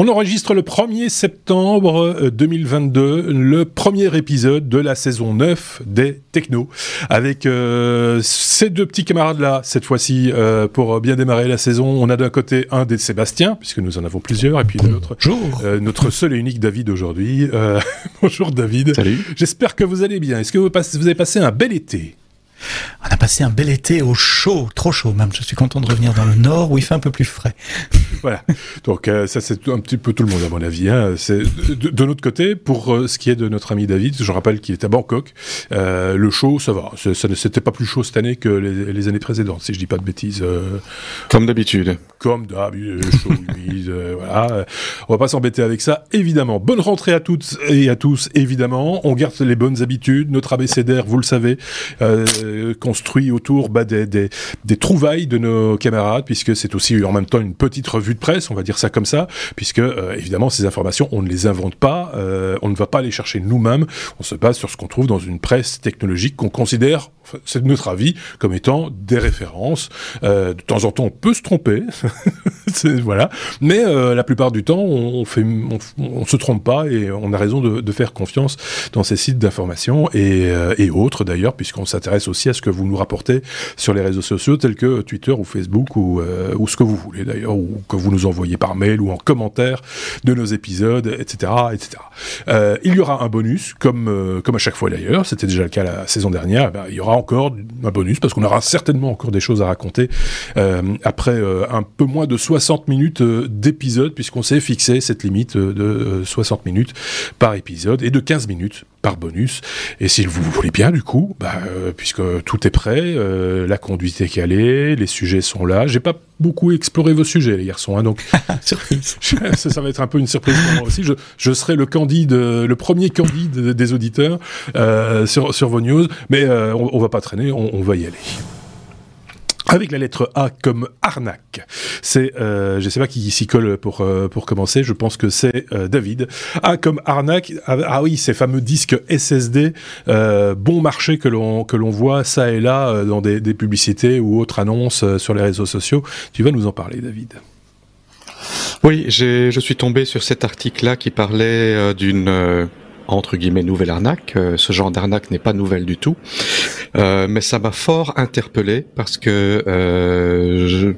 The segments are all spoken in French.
On enregistre le 1er septembre 2022, euh, le premier épisode de la saison 9 des Techno, avec euh, ces deux petits camarades-là, cette fois-ci, euh, pour bien démarrer la saison. On a d'un côté un des Sébastien, puisque nous en avons plusieurs, et puis de l'autre, notre seul et unique David aujourd'hui. bonjour David. Salut. J'espère que vous allez bien. Est-ce que vous, vous avez passé un bel été? On a passé un bel été au chaud, trop chaud même. Je suis content de revenir dans le nord où il fait un peu plus frais. voilà. Donc euh, ça c'est un petit peu tout le monde à mon avis. Hein. C'est de, de, notre côté pour euh, ce qui est de notre ami David. Je rappelle qu'il est à Bangkok. Euh, le chaud, ça va. Ça ne s'était pas plus chaud cette année que les, les, années précédentes, si je dis pas de bêtises. Euh. Comme d'habitude. Comme d'habitude. chaud, humide. voilà. On va pas s'embêter avec ça. Évidemment. Bonne rentrée à toutes et à tous. Évidemment. On garde les bonnes habitudes. Notre abécédaire, vous le savez. Euh, euh, construit autour bah, des, trouvailles de nos camarades, puisque c'est aussi en même temps une petite revue de presse, on va dire ça comme ça, puisque euh, évidemment ces informations, on ne les invente pas, euh, on ne va pas les chercher nous-mêmes, on se base sur ce qu'on trouve dans une presse technologique qu'on considère c'est notre avis, comme étant des références. De temps en temps, on peut se tromper, voilà, mais euh, la plupart du temps, on, fait, on, se trompe pas et on a raison de, de faire confiance dans ces sites d'information et, euh, et, autres d'ailleurs, puisqu'on s'intéresse aussi à ce que vous nous rapportez sur les réseaux sociaux tels que Twitter ou Facebook ou, euh, ou ce que vous voulez d'ailleurs, ou que vous nous envoyez par mail ou en commentaire de nos épisodes, etc., etc. Euh, il y aura un bonus, comme comme à chaque fois d'ailleurs, c'était déjà le cas la saison dernière. Eh ben, il y aura encore un bonus parce qu'on aura certainement encore des choses à raconter euh, après euh, un peu moins de 60 minutes euh, d'épisode puisqu'on s'est fixé cette limite de 60 minutes par épisode et de 15 minutes par bonus. Et si vous voulez bien, du coup, bah, puisque tout est prêt, la conduite est calée, les sujets sont là. J'ai pas beaucoup exploré vos sujets les garçons, hein, donc ça, ça, va être un peu une surprise pour moi aussi. Je, je serai le candide, le premier candide des auditeurs sur, sur vos news, mais on, on va pas traîner, on, on va y aller. Avec la lettre A comme arnaque. C'est, euh, je sais pas qui s'y colle pour euh, pour commencer. Je pense que c'est euh, David. A comme arnaque. Ah, ah, oui, ces fameux disques SSD euh, bon marché que l'on que l'on voit ça et là euh, dans des, des, publicités ou autres annonces euh, sur les réseaux sociaux. Tu vas nous en parler, David. Oui, je suis tombé sur cet article-là qui parlait d'une entre guillemets nouvelle arnaque. Euh, ce genre d'arnaque n'est pas nouvelle du tout, euh, mais ça m'a fort interpellé parce que euh, je,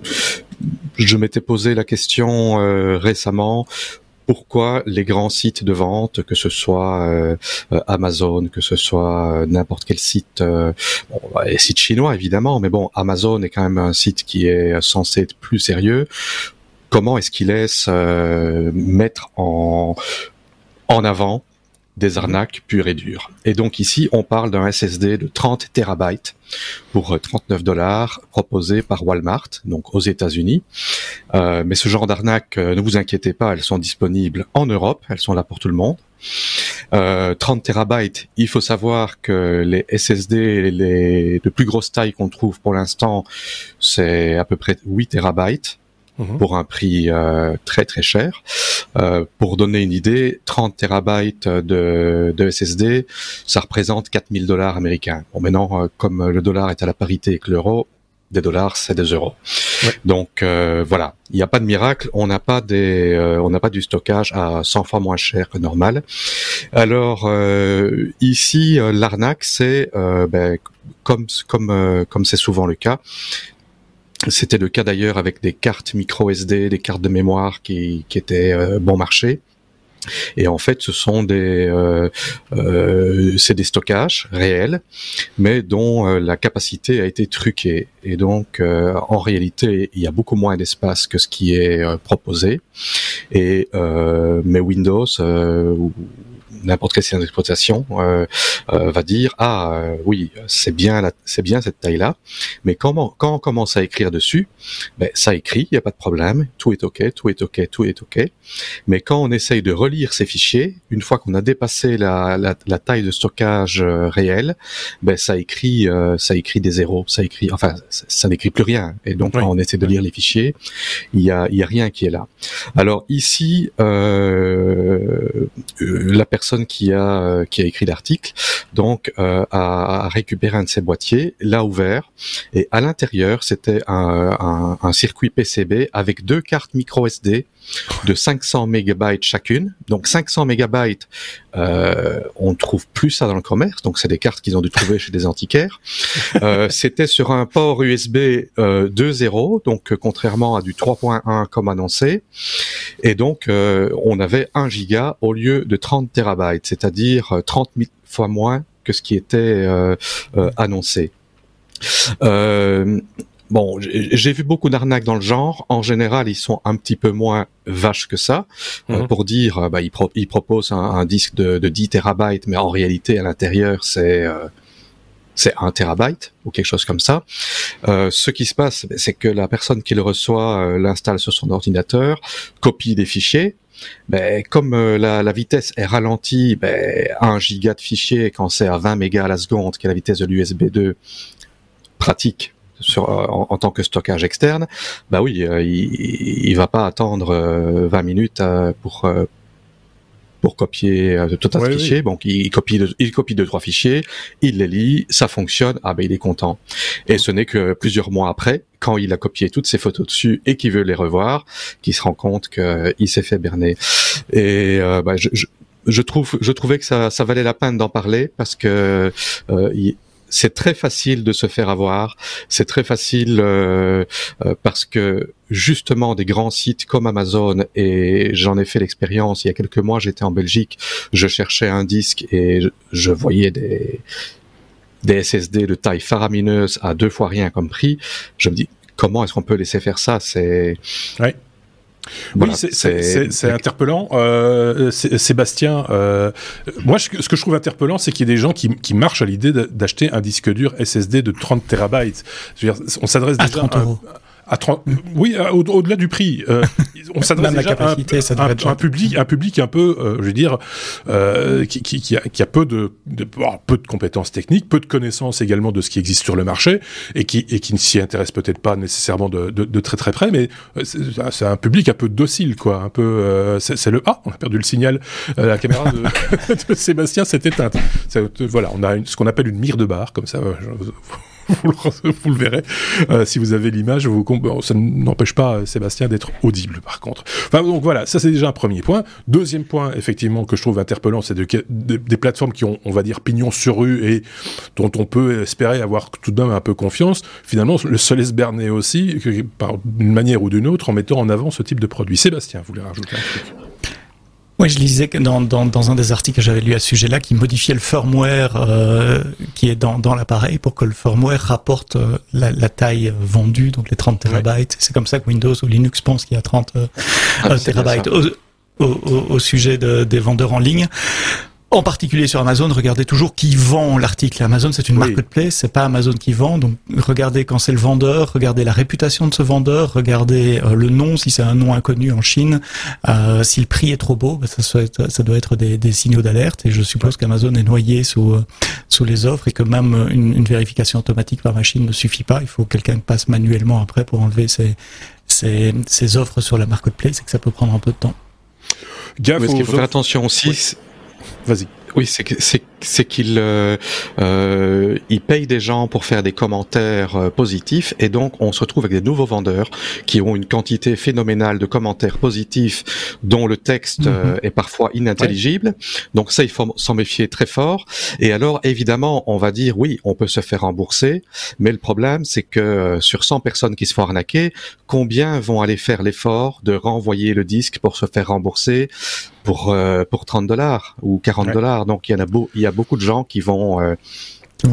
je m'étais posé la question récemment pourquoi les grands sites de vente, que ce soit euh, Amazon, que ce soit n'importe quel site, euh, bon, les sites chinois évidemment, mais bon, Amazon est quand même un site qui est censé être plus sérieux. Comment est-ce qu'il laisse euh, mettre en en avant des arnaques pures et dures. Et donc ici, on parle d'un SSD de 30 terabytes pour 39 euh, dollars proposé par Walmart, donc aux États-Unis. Euh, mais ce genre d'arnaque, euh, ne vous inquiétez pas, elles sont disponibles en Europe, elles sont là pour tout le monde. Euh, 30 terabytes, il faut savoir que les SSD les de plus grosse taille qu'on trouve pour l'instant, c'est à peu près 8 terabytes. Mhm. pour un prix euh, très très cher. Euh, pour donner une idée, 30 terabytes de, de SSD, ça représente 4000 dollars américains. Bon, maintenant, euh, comme le dollar est à la parité avec l'euro, des dollars, c'est des euros. Ouais. Donc euh, voilà, il n'y a pas de miracle. On n'a pas des, euh, on n'a pas du stockage à 100 fois moins cher que normal. Alors euh, ici, l'arnaque, c'est ben, comme comme comme c'est souvent le cas, c'était le cas d'ailleurs avec des cartes micro SD, des cartes de mémoire qui, qui étaient euh, bon marché. Et en fait, ce sont des, euh, euh, c'est des stockages réels, mais dont euh, la capacité a été truquée. Et donc, euh, en réalité, il y a beaucoup moins d'espace que ce qui est proposé. Et mais Windows n'importe quel système d'exploitation euh, euh, va dire ah euh, oui c'est bien c'est bien cette taille là mais quand, quand on commence à écrire dessus ben, ça écrit il n'y a pas de problème tout est ok tout est ok tout est ok. Mais quand on essaye de relire ces fichiers une fois qu'on a dépassé la, la, la, taille de stockage euh, réelle ben ça écrit euh, ça écrit des zéros ça écrit enfin ça, ça n'écrit plus rien. Et donc oui. quand on essaie de lire les fichiers il y a il y a rien qui est là. Alors ici la personne qui a qui a écrit l'article donc a, a, récupéré un de ces boîtiers, l'a ouvert et à l'intérieur c'était un, circuit PCB avec deux cartes micro SD de 500 mégabytes chacune. Donc 500 mégabytes, euh, on ne trouve plus ça dans le commerce. Donc c'est des cartes qu'ils ont dû trouver chez des antiquaires. Euh, C'était sur un port USB euh, 2.0, donc euh, contrairement à du 3.1 comme annoncé. Et donc euh, on avait 1 giga au lieu de 30 c'est-à-dire 30 000 fois moins que ce qui était annoncé. Euh, Bon, j'ai vu beaucoup d'arnaques dans le genre. En général, ils sont un petit peu moins vaches que ça. Euh, mhm. pour dire, euh, bah, ils, proposent un, disque de, de, 10 terabytes, mais en réalité, à l'intérieur, c'est euh, c'est 1 terabyte ou quelque chose comme ça. Euh, ce qui se passe, c'est que la personne qui le reçoit l'installe sur son ordinateur, copie des fichiers. Ben, comme la, la, vitesse est ralentie, ben, 1 giga de fichiers quand c'est à 20 mégas à la seconde, qui est la vitesse de l'USB 2, pratique euh, en, tant que stockage externe, bah oui, euh, il, il va pas attendre 20 euh, minutes pour pour copier tout un fichier. Donc il copie, il copie deux trois fichiers, il les lit, ça fonctionne. Ah ben il est content. Et ce n'est que plusieurs mois après, quand il a copié toutes ses photos dessus et qu'il veut les revoir, qu'il se rend compte qu'il s'est fait berner. Et bah, je, je, je, trouve, je trouvais que ça, ça valait la peine d'en parler parce que euh, c'est très facile de se faire avoir. C'est très facile euh, euh, parce que justement des grands sites comme Amazon et j'en ai fait l'expérience il y a quelques mois. J'étais en Belgique, je cherchais un disque et je voyais des des SSD de taille faramineuse à deux fois rien comme prix. Je me dis comment est-ce qu'on peut laisser faire ça? C'est oui, c'est interpellant. Euh, Sébastien, euh, moi, ce que je trouve interpellant, c'est qu'il y ait des gens qui, qui marchent à l'idée d'acheter un disque dur SSD de 30 terabytes. On s'adresse déjà à 30 euros à 30, oui, au-delà du prix. Euh, on s'adresse déjà à un, public, un public un peu, euh, je veux dire, euh, qui, qui, qui, a, qui, a, peu de, de peu de compétences techniques, peu de connaissances également de ce qui existe sur le marché, et qui, et qui ne s'y intéresse peut-être pas nécésairement de, de, de, très très près, mais euh, c'est un public un peu docile, quoi, un peu. Euh, c'est le ah, on a perdu le signal. la caméra de, de Sébastien s'est éteinte. Voilà, on a une, ce qu'on appelle une mire de bar, comme ça. Je, vous, le, verrez euh, si vous avez l'image. Ça n'empêche pas euh, Sébastien d'être audible, par contre. Enfin, donc voilà, ça c'est déjà un premier point. Deuxième point, effectivement, que je trouve interpellant, c'est de, des plateformes qui ont, on va dire, pignon sur rue et dont on peut espérer avoir tout de même un peu confiance. Finalement, le se laisse berner aussi, d'une manière ou d'une autre, en mettant en avant ce type de produit. Sébastien, vous voulez rajouter un truc? Oui, je lisais que dans, dans, dans un des articles que j'avais lu à ce sujet-là, qui modifiait le firmware euh, qui est dans, dans l'appareil pour que le firmware rapporte euh, la, la, taille vendue, donc les 30 terabytes. C'est comme ça que Windows ou Linux pense qu'il y a 30 euh, ah, terabytes. Au, au, au, sujet de, des vendeurs en ligne en particulier sur Amazon, regardez toujours qui vend l'article. Amazon, c'est une marketplace, c'est pas Amazon qui vend. Donc, regardez quand c'est le vendeur, regardez la réputation de ce vendeur, regardez euh, le nom, si c'est un nom inconnu en Chine. Euh, si le prix est trop beau, bah, ça, ça, doit être des, des signaux d'alerte. Et je suppose qu'Amazon est noyé sous, euh, sous les offres et que même une, une, vérification automatique par machine ne suffit pas. Il faut que quelqu'un passe manuellement après pour enlever ces, ces, ces offres sur la marketplace et que ça peut prendre un peu de temps. Gaffe, faut faire attention aussi. Vas-y. Oui, c'est qu'il euh, euh, il paye des gens pour faire des commentaires euh, positifs et donc on se retrouve avec des nouveaux vendeurs qui ont une quantité phénoménale de commentaires positifs dont le texte euh, mhm. est parfois inintelligible. Donc ça, il faut s'en méfier très fort. Et alors, évidemment, on va dire oui, on peut se faire rembourser, mais le problème, c'est que sur 100 personnes qui se font arnaquer, combien vont aller faire l'effort de renvoyer le disque pour se faire rembourser? Pour pour 30 dollars ou 40 dollars Donc il y en a beau, il y a beaucoup de gens qui vont, euh,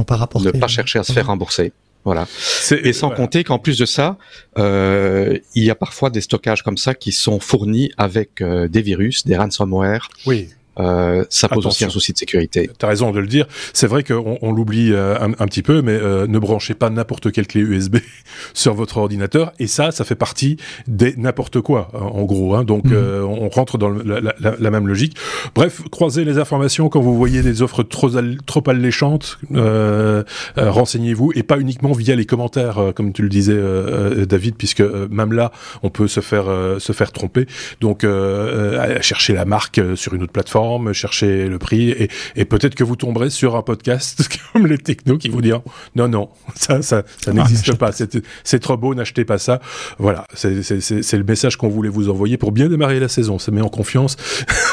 pas ne pas chercher à se faire rembourser. Voilà. Et sans compter qu'en plus de ça, euh, il y a parfois des stockages comme ça qui sont fournis avec euh, des virus, des ransomware. Oui. Euh, ça pose aussi un souci de sécurité. T'as raison de le dire. C'est vrai qu'on on, l'oublie euh, un, un, petit peu, mais euh, ne branchez pas n'importe quelle clé USB sur votre ordinateur. Et ça, ça fait partie des n'importe quoi, en gros. Hein. Donc, mhm. on rentre dans la, la, la, même logique. Bref, croisez les informations quand vous voyez des offres trop, trop alléchantes. Renseignez-vous et pas uniquement via les commentaires, comme tu le disais, David, puisque même là, on peut se faire se faire tromper. Donc, chercher la marque sur une autre plateforme plateformes, cherchez le prix et, et peut-être que vous tomberez sur un podcast comme les technos qui vous diront non non ça ça, ça ah, n'existe pas, c'est trop beau, n'achetez pas ça. Voilà, c'est le message qu'on voulait vous envoyer pour bien démarrer la saison. Ça met en confiance.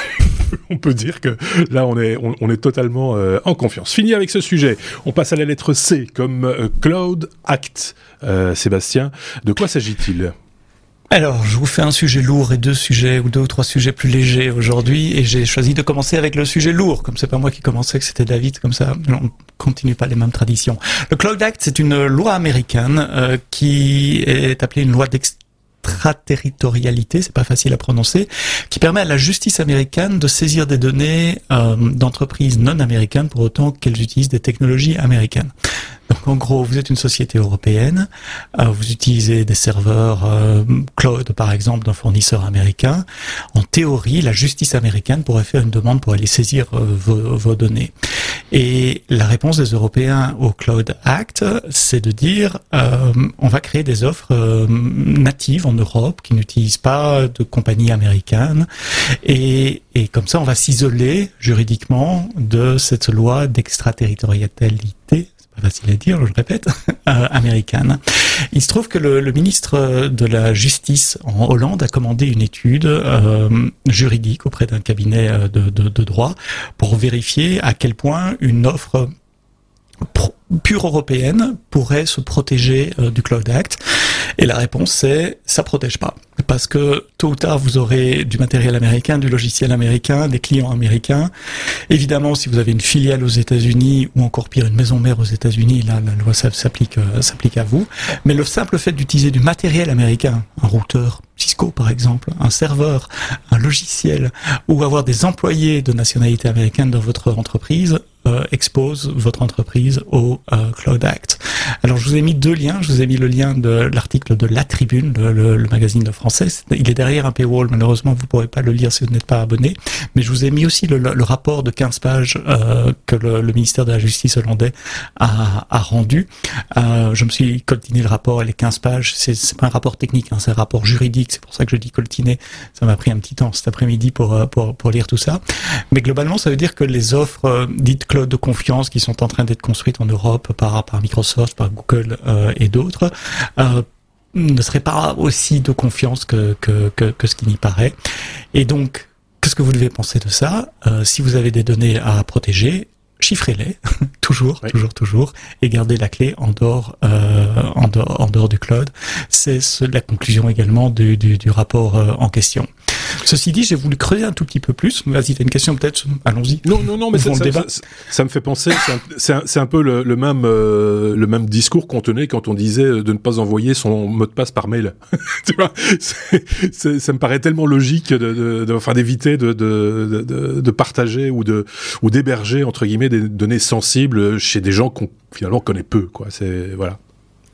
on peut dire que là, on est, on, est totalement euh, en confiance. Fini avec ce sujet. On passe à la lettre C, comme euh, Cloud Act. Euh, Sébastien, de quoi s'agit-il? Alors, je vous fais un sujet lourd et deux sujets ou deux ou trois sujets plus légers aujourd'hui, et j'ai choisi de commencer avec le sujet lourd, comme c'est pas moi qui commençais, que c'était David, comme ça, on continue pas les mêmes traditions. Le Cloud Act, c'est une loi américaine qui est appelée une loi d'ex extraterritorialité, c'est pas facile à prononcer, qui permet à la justice américaine de saisir des données euh, d'entreprises non américaines pour autant qu'elles utilisent des technologies américaines. Donc en gros, vous êtes une société européenne, euh, vous utilisez des serveurs euh, cloud par exemple d'un fournisseur américain. En théorie, la justice américaine pourrait faire une demande pour aller saisir euh, vos, vos, données. Et la réponse des Européens au Cloud Act, c'est de dire on va créer des offres natives en Europe qui n'utilisent pas de compagnies américaines et, et comme ça on va s'isoler juridiquement de cette loi d'extraterritorialité facile à dire, je le répète, euh, américaine. Il se trouve que le, ministre de la Justice en Hollande a commandé une étude euh, juridique auprès d'un cabinet euh, de, droit pour vérifier à quel point une offre pure européenne pourrait se protéger euh, du Cloud Act Et la réponse c'est ça protège pas parce que tôt ou tard vous aurez du matériel américain, du logiciel américain, des clients américains. Évidemment, si vous avez une filiale aux États-Unis ou encore pire une maison mère aux États-Unis, là la loi s'applique euh, s'applique à vous. Mais le simple fait d'utiliser du matériel américain, un routeur Par exemple, un serveur, un logiciel ou avoir des employés de nationalité américaine dans votre entreprise euh, expose votre entreprise au euh, Cloud Act. Alors je vous ai mis deux liens. Je vous ai mis le lien de l'article de La Tribune, le, le, magazine de français. Il est derrière un paywall. Malheureusement, vous pourrez pas le lire si vous n'êtes pas abonné. Mais je vous ai mis aussi le, le rapport de 15 pages euh, que le, ministère de la Justice hollandais a, a rendu. Euh, je me suis coltiné le rapport et les 15 pages. C'est pas un rapport technique, hein, c'est un rapport juridique. C'est pour ça que je dis coltiné. Ça m'a pris un petit temps cet après-midi pour, pour, pour lire tout ça. Mais globalement, ça veut dire que les offres dites de confiance qui sont en train d'être construites en Europe par, par Microsoft, par Google euh, et d'autres, euh, ne seraient pas aussi de confiance que, que, que, que ce qui n'y paraît. Et donc, qu'est-ce que vous devez penser de ça? Euh, Si vous avez des données à protéger, chiffrez-les, toujours, toujours, toujours, et gardez la clé en dehors, euh, en dehors, en dehors du cloud. C'est la conclusion également du, du, du rapport euh, en question. Ceci dit, j'ai voulu creuser un tout petit peu plus. Vas-y, t'as une question peut-être Allons-y. Non, non, non, mais ça, ça, ça, ça, me fait penser. C'est un, un, un, peu le, le même euh, le même discours qu'on tenait quand on disait de ne pas envoyer son mot de passe par mail. tu vois, ça me paraît tellement logique de, enfin d'éviter de, de, de, de, partager ou de ou d'héberger entre guillemets des données sensibles chez des gens qu'on finalement connaît peu. Quoi, c'est voilà.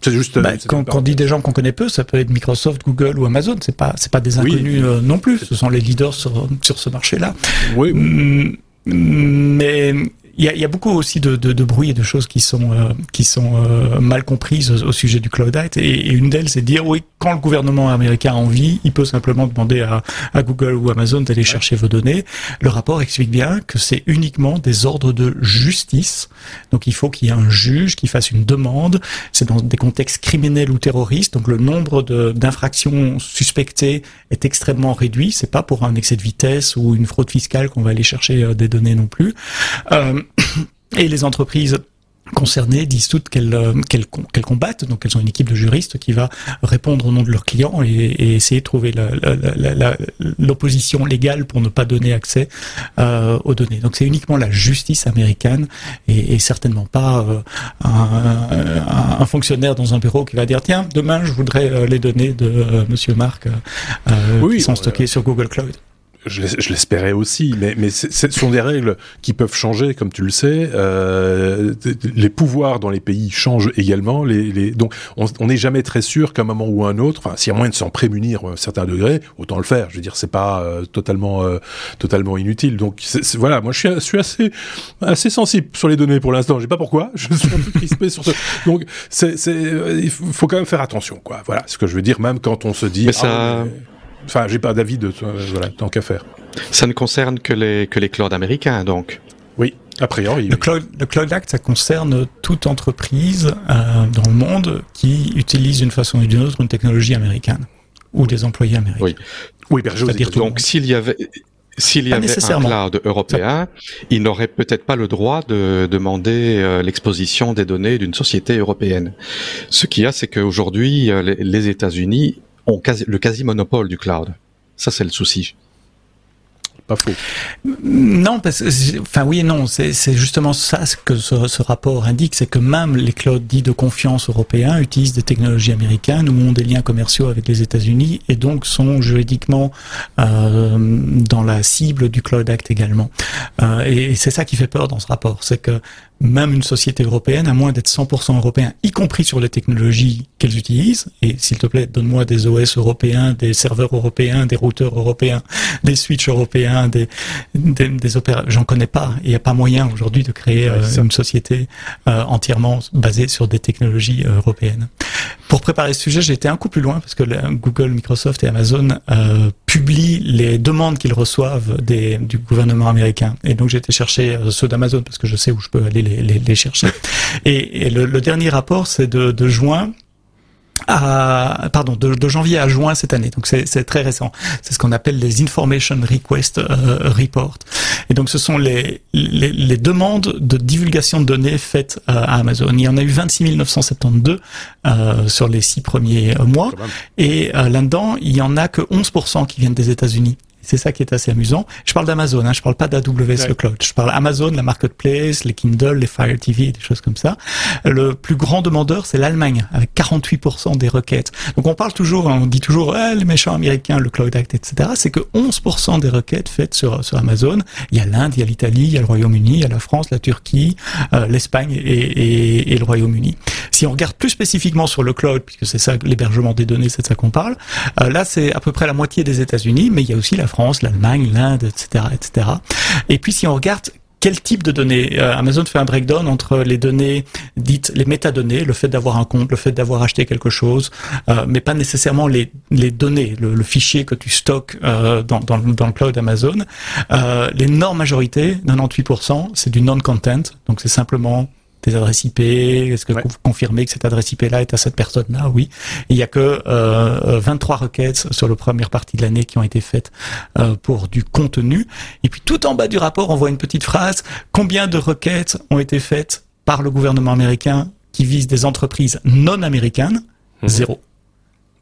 C'est juste. Bah, quand, quand on dit des gens qu'on connaît peu, ça peut être Microsoft, Google ou Amazon. C'est pas, c'est pas des inconnus euh, non plus. Ce sont les leaders sur, sur ce marché-là. Oui. Mm, mais il y a, y a, beaucoup aussi de, de, de, bruit et de choses qui sont euh, qui sont euh, mal comprises au, au, sujet du cloud act et, et une d'elles c'est de dire oui quand le gouvernement américain a envie il peut simplement demander à, à Google ou Amazon d'aller chercher vos données. Le rapport explique bien que c'est uniquement des ordres de justice. Donc il faut qu'il y ait un juge qui fasse une demande. C'est dans des contextes criminels ou terroristes. Donc le nombre d'infractions suspectées est extrêmement réduit. C'est pas pour un excès de vitesse ou une fraude fiscale qu'on va aller chercher euh, des données non plus. Euh, et les entreprises concernées disent toutes qu'elles euh, qu'elles qu'elles combattent, donc elles ont une équipe de juristes qui va répondre au nom de leurs clients et, et essayer de trouver l'opposition légale pour ne pas donner accès euh, aux données. Donc c'est uniquement la justice américaine et, et certainement pas euh, un, un, un, fonctionnaire dans un bureau qui va dire tiens demain je voudrais euh, les données de euh, Monsieur Marc oui, qui sont stockées sur Google Cloud je l'espérais aussi, mais, mais ce sont des règles qui peuvent changer, comme tu le sais. Euh, les pouvoirs dans les pays changent également. Les, les, donc, on n'est jamais très sûr qu'à un moment ou un autre, enfin, s'il y a moyen de s'en prémunir à un certain degré, autant le faire. Je veux dire, c'est pas euh, totalement, euh, totalement inutile. Donc, c voilà, moi, je suis, je suis assez, assez sensible sur les données pour l'instant. Je sais pas pourquoi. Je suis un peu crispé sur ce. Donc, c'est, il faut quand même faire attention, quoi. Voilà, ce que je veux dire, même quand on se dit. Mais ça... Ah, mais Enfin, j'ai pas d'avis de voilà, tant qu'à faire. Ça ne concerne que les que les clouds américains, donc. Oui, a priori. Le Cloud, le Cloud Act, ça concerne toute entreprise euh, dans le monde qui utilise d'une façon ou d'une autre une technologie américaine ou des employés américains. Oui, oui dire Donc, s'il y avait s'il y avait un cloud européen, il n'aurait peut-être pas le droit de demander euh, l'exposition des données d'une société européenne. Ce qu'il y a, c'est qu'aujourd'hui, euh, les États-Unis le quasi-monopole du cloud. Ça, c'est le souci. Non, parce que, enfin oui et non, c'est justement ça que ce, rapport indique, c'est que même les clouds dits de confiance européens utilisent des technologies américaines ou ont des liens commerciaux avec les États-Unis et donc sont juridiquement euh, dans la cible du Cloud Act également. Euh, et c'est ça qui fait peur dans ce rapport, c'est que même une société européenne, à moins d'être 100% européen, y compris sur les technologies qu'elles utilisent, et s'il te plaît, donne-moi des OS européens, des serveurs européens, des routeurs européens, des switches européens, des, des, des j'en connais pas. Il n'y a pas moyen aujourd'hui de créer euh, une société euh, entièrement basée sur des technologies euh, européennes. Pour préparer ce sujet, j'ai été un coup plus loin parce que Google, Microsoft et Amazon publient les demandes qu'ils reçoivent des, du gouvernement américain. Et donc j'ai été chercher ceux d'Amazon parce que je sais où je peux aller les les, chercher. Et, le, dernier rapport, c'est de, de juin à, pardon, de, janvier à juin cette année. Donc c'est très récent. C'est ce qu'on appelle les Information Request euh, Report. Et donc ce sont les, les, les, demandes de divulgation de données faites euh, à Amazon. Il y en a eu 26 972 euh, sur les six premiers mois. Et euh, là-dedans, il y en a que 11% qui viennent des États-Unis. C'est ça qui est assez amusant. Je parle d'Amazon, hein, je parle pas d'AWS le cloud. Je parle Amazon, la marketplace, les Kindle, les Fire TV, des choses comme ça. Le plus grand demandeur, c'est l'Allemagne, avec 48% des requêtes. Donc on parle toujours, on dit toujours eh, les méchants américains, le Cloud Act, etc. C'est que 11% des requêtes faites sur sur Amazon. Il y a l'Inde, il y a l'Italie, il y a le Royaume-Uni, il y a la France, la Turquie, euh, l'Espagne et, et, et, le Royaume-Uni. Si on regarde plus spécifiquement sur le cloud, puisque c'est ça l'hébergement des données, c'est de ça qu'on parle. Euh, là, c'est à peu près la moitié des États-Unis, mais il y a aussi la France, l'Allemagne, l'Inde, etc., etc. Et puis si on regarde quel type de données euh, Amazon fait un breakdown entre les données dites les métadonnées, le fait d'avoir un compte, le fait d'avoir acheté quelque chose, euh, mais pas nécessairement les, données, le, fichier que tu stockes euh, dans, dans, dans, le cloud Amazon. L'énorme majorité, 98%, c'est du non-content, donc c'est simplement tes adresses IP Est-ce que vous confirmez que cette adresse IP-là est à cette personne-là? Oui. il y a que euh, 23 requêtes sur la première partie de l'année qui ont été faites euh, pour du contenu. Et puis tout en bas du rapport, on voit une petite phrase. Combien de requêtes ont été faites par le gouvernement américain qui vise des entreprises non américaines? Mhm. Zéro.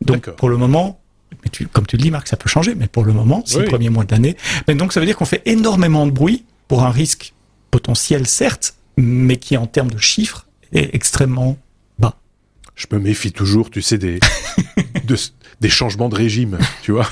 Donc pour le moment, mais tu, comme tu le dis Marc, ça peut changer, mais pour le moment, c'est le premier mois de l'année. Mais donc ça veut dire qu'on fait énormément de bruit pour un risque potentiel, certes, mais qui en termes de chiffres est extrêmement bas. Je me méfie toujours, tu sais, des, des changements de régime, tu vois,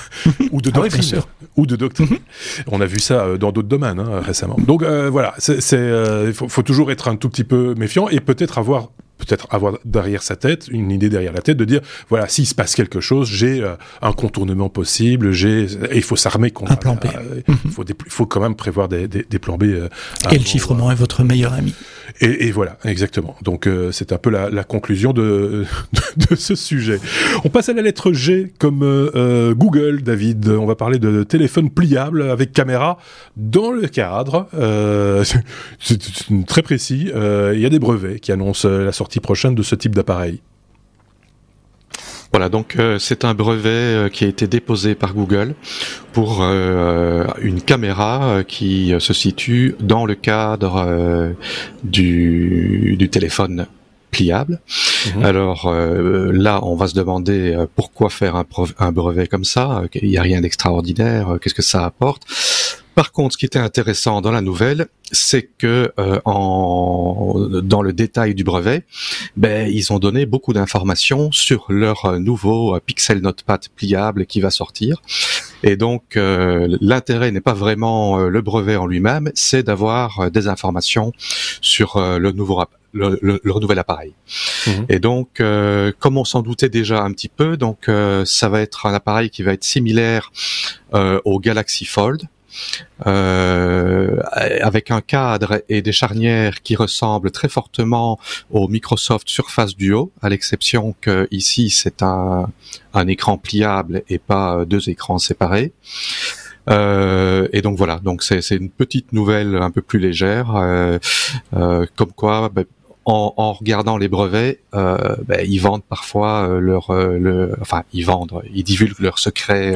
ou de ah doctrine, ou de doctrine. Mhm. On a vu ça euh, dans d'autres domaines hein, récemment. Donc euh, voilà, euh, il faut, faut, toujours être un tout petit peu méfiant et peut-être avoir peut-être avoir derrière sa tête une idée derrière la tête de dire voilà s'il se passe quelque chose j'ai euh, un contournement possible j'ai il faut s'armer contre un plan B. euh, il faut, faut quand même prévoir des, des, des plans B euh, et le chiffrement est votre meilleur ami et, et voilà exactement. Donc c'est un peu la, la conclusion de, de, ce sujet. On passe à la lettre G comme Google David. On va parler de téléphone pliable avec caméra dans le cadre c'est très précis il y a des brevets qui annoncent la sortie prochaine de ce type d'appareil. Voilà, donc euh, c'est un brevet euh, qui a été déposé par Google pour euh, une caméra qui se situe dans le cadre du, du, téléphone pliable. Mhm. Alors là, on va se demander pourquoi faire un, un brevet comme ça. Il n'y a rien d'extraordinaire. Qu'est-ce que ça apporte par contre, ce qui était intéressant dans la nouvelle, c'est que euh, en, dans le détail du brevet, ben, ils ont donné beaucoup d'informations sur leur nouveau euh, Pixel Notepad pliable qui va sortir. Et donc, euh, l'intérêt n'est pas vraiment le brevet en lui-même, c'est d'avoir des informations sur le nouveau le, le, nouvel appareil. Mhm. Et donc, comme on s'en doutait déjà un petit peu, donc ça va être un appareil qui va être similaire au Galaxy Fold, euh, avec un cadre et des charnières qui ressemblent très fortement au Microsoft Surface Duo, à l'exception que ici c'est un, écran pliable et pas deux écrans séparés. Euh, et donc voilà, donc c'est une petite nouvelle un peu plus légère, euh, comme quoi ben, en, en, regardant les brevets, euh, ben, ils vendent parfois euh, leur, euh, le, enfin ils vendent, ils divulguent leurs secrets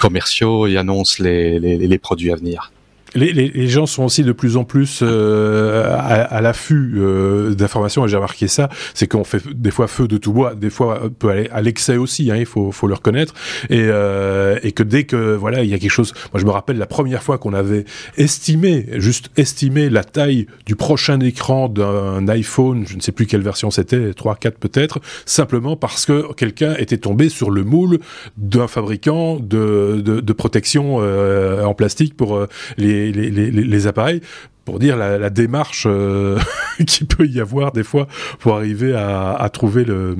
commerciaux et annoncent les, les, les produits à venir les, les, les, gens sont aussi de plus en plus euh, à, à l'affût euh, d'informations et j'ai remarqué ça c'est qu'on fait des fois feu de tout bois des fois on peut aller à l'excès aussi hein, il faut, faut le reconnaître. Et, euh, et que dès que voilà il y a quelque chose moi je me rappelle la première fois qu'on avait estimé juste estimé la taille du prochain écran d'un iPhone je ne sais plus quelle version c'était 3 4 peut-être simplement parce que quelqu'un était tombé sur le moule d'un fabricant de, de, de protection euh, en plastique pour euh, les appareils pour dire la, la démarche euh, qui peut y avoir des fois pour arriver à, à trouver le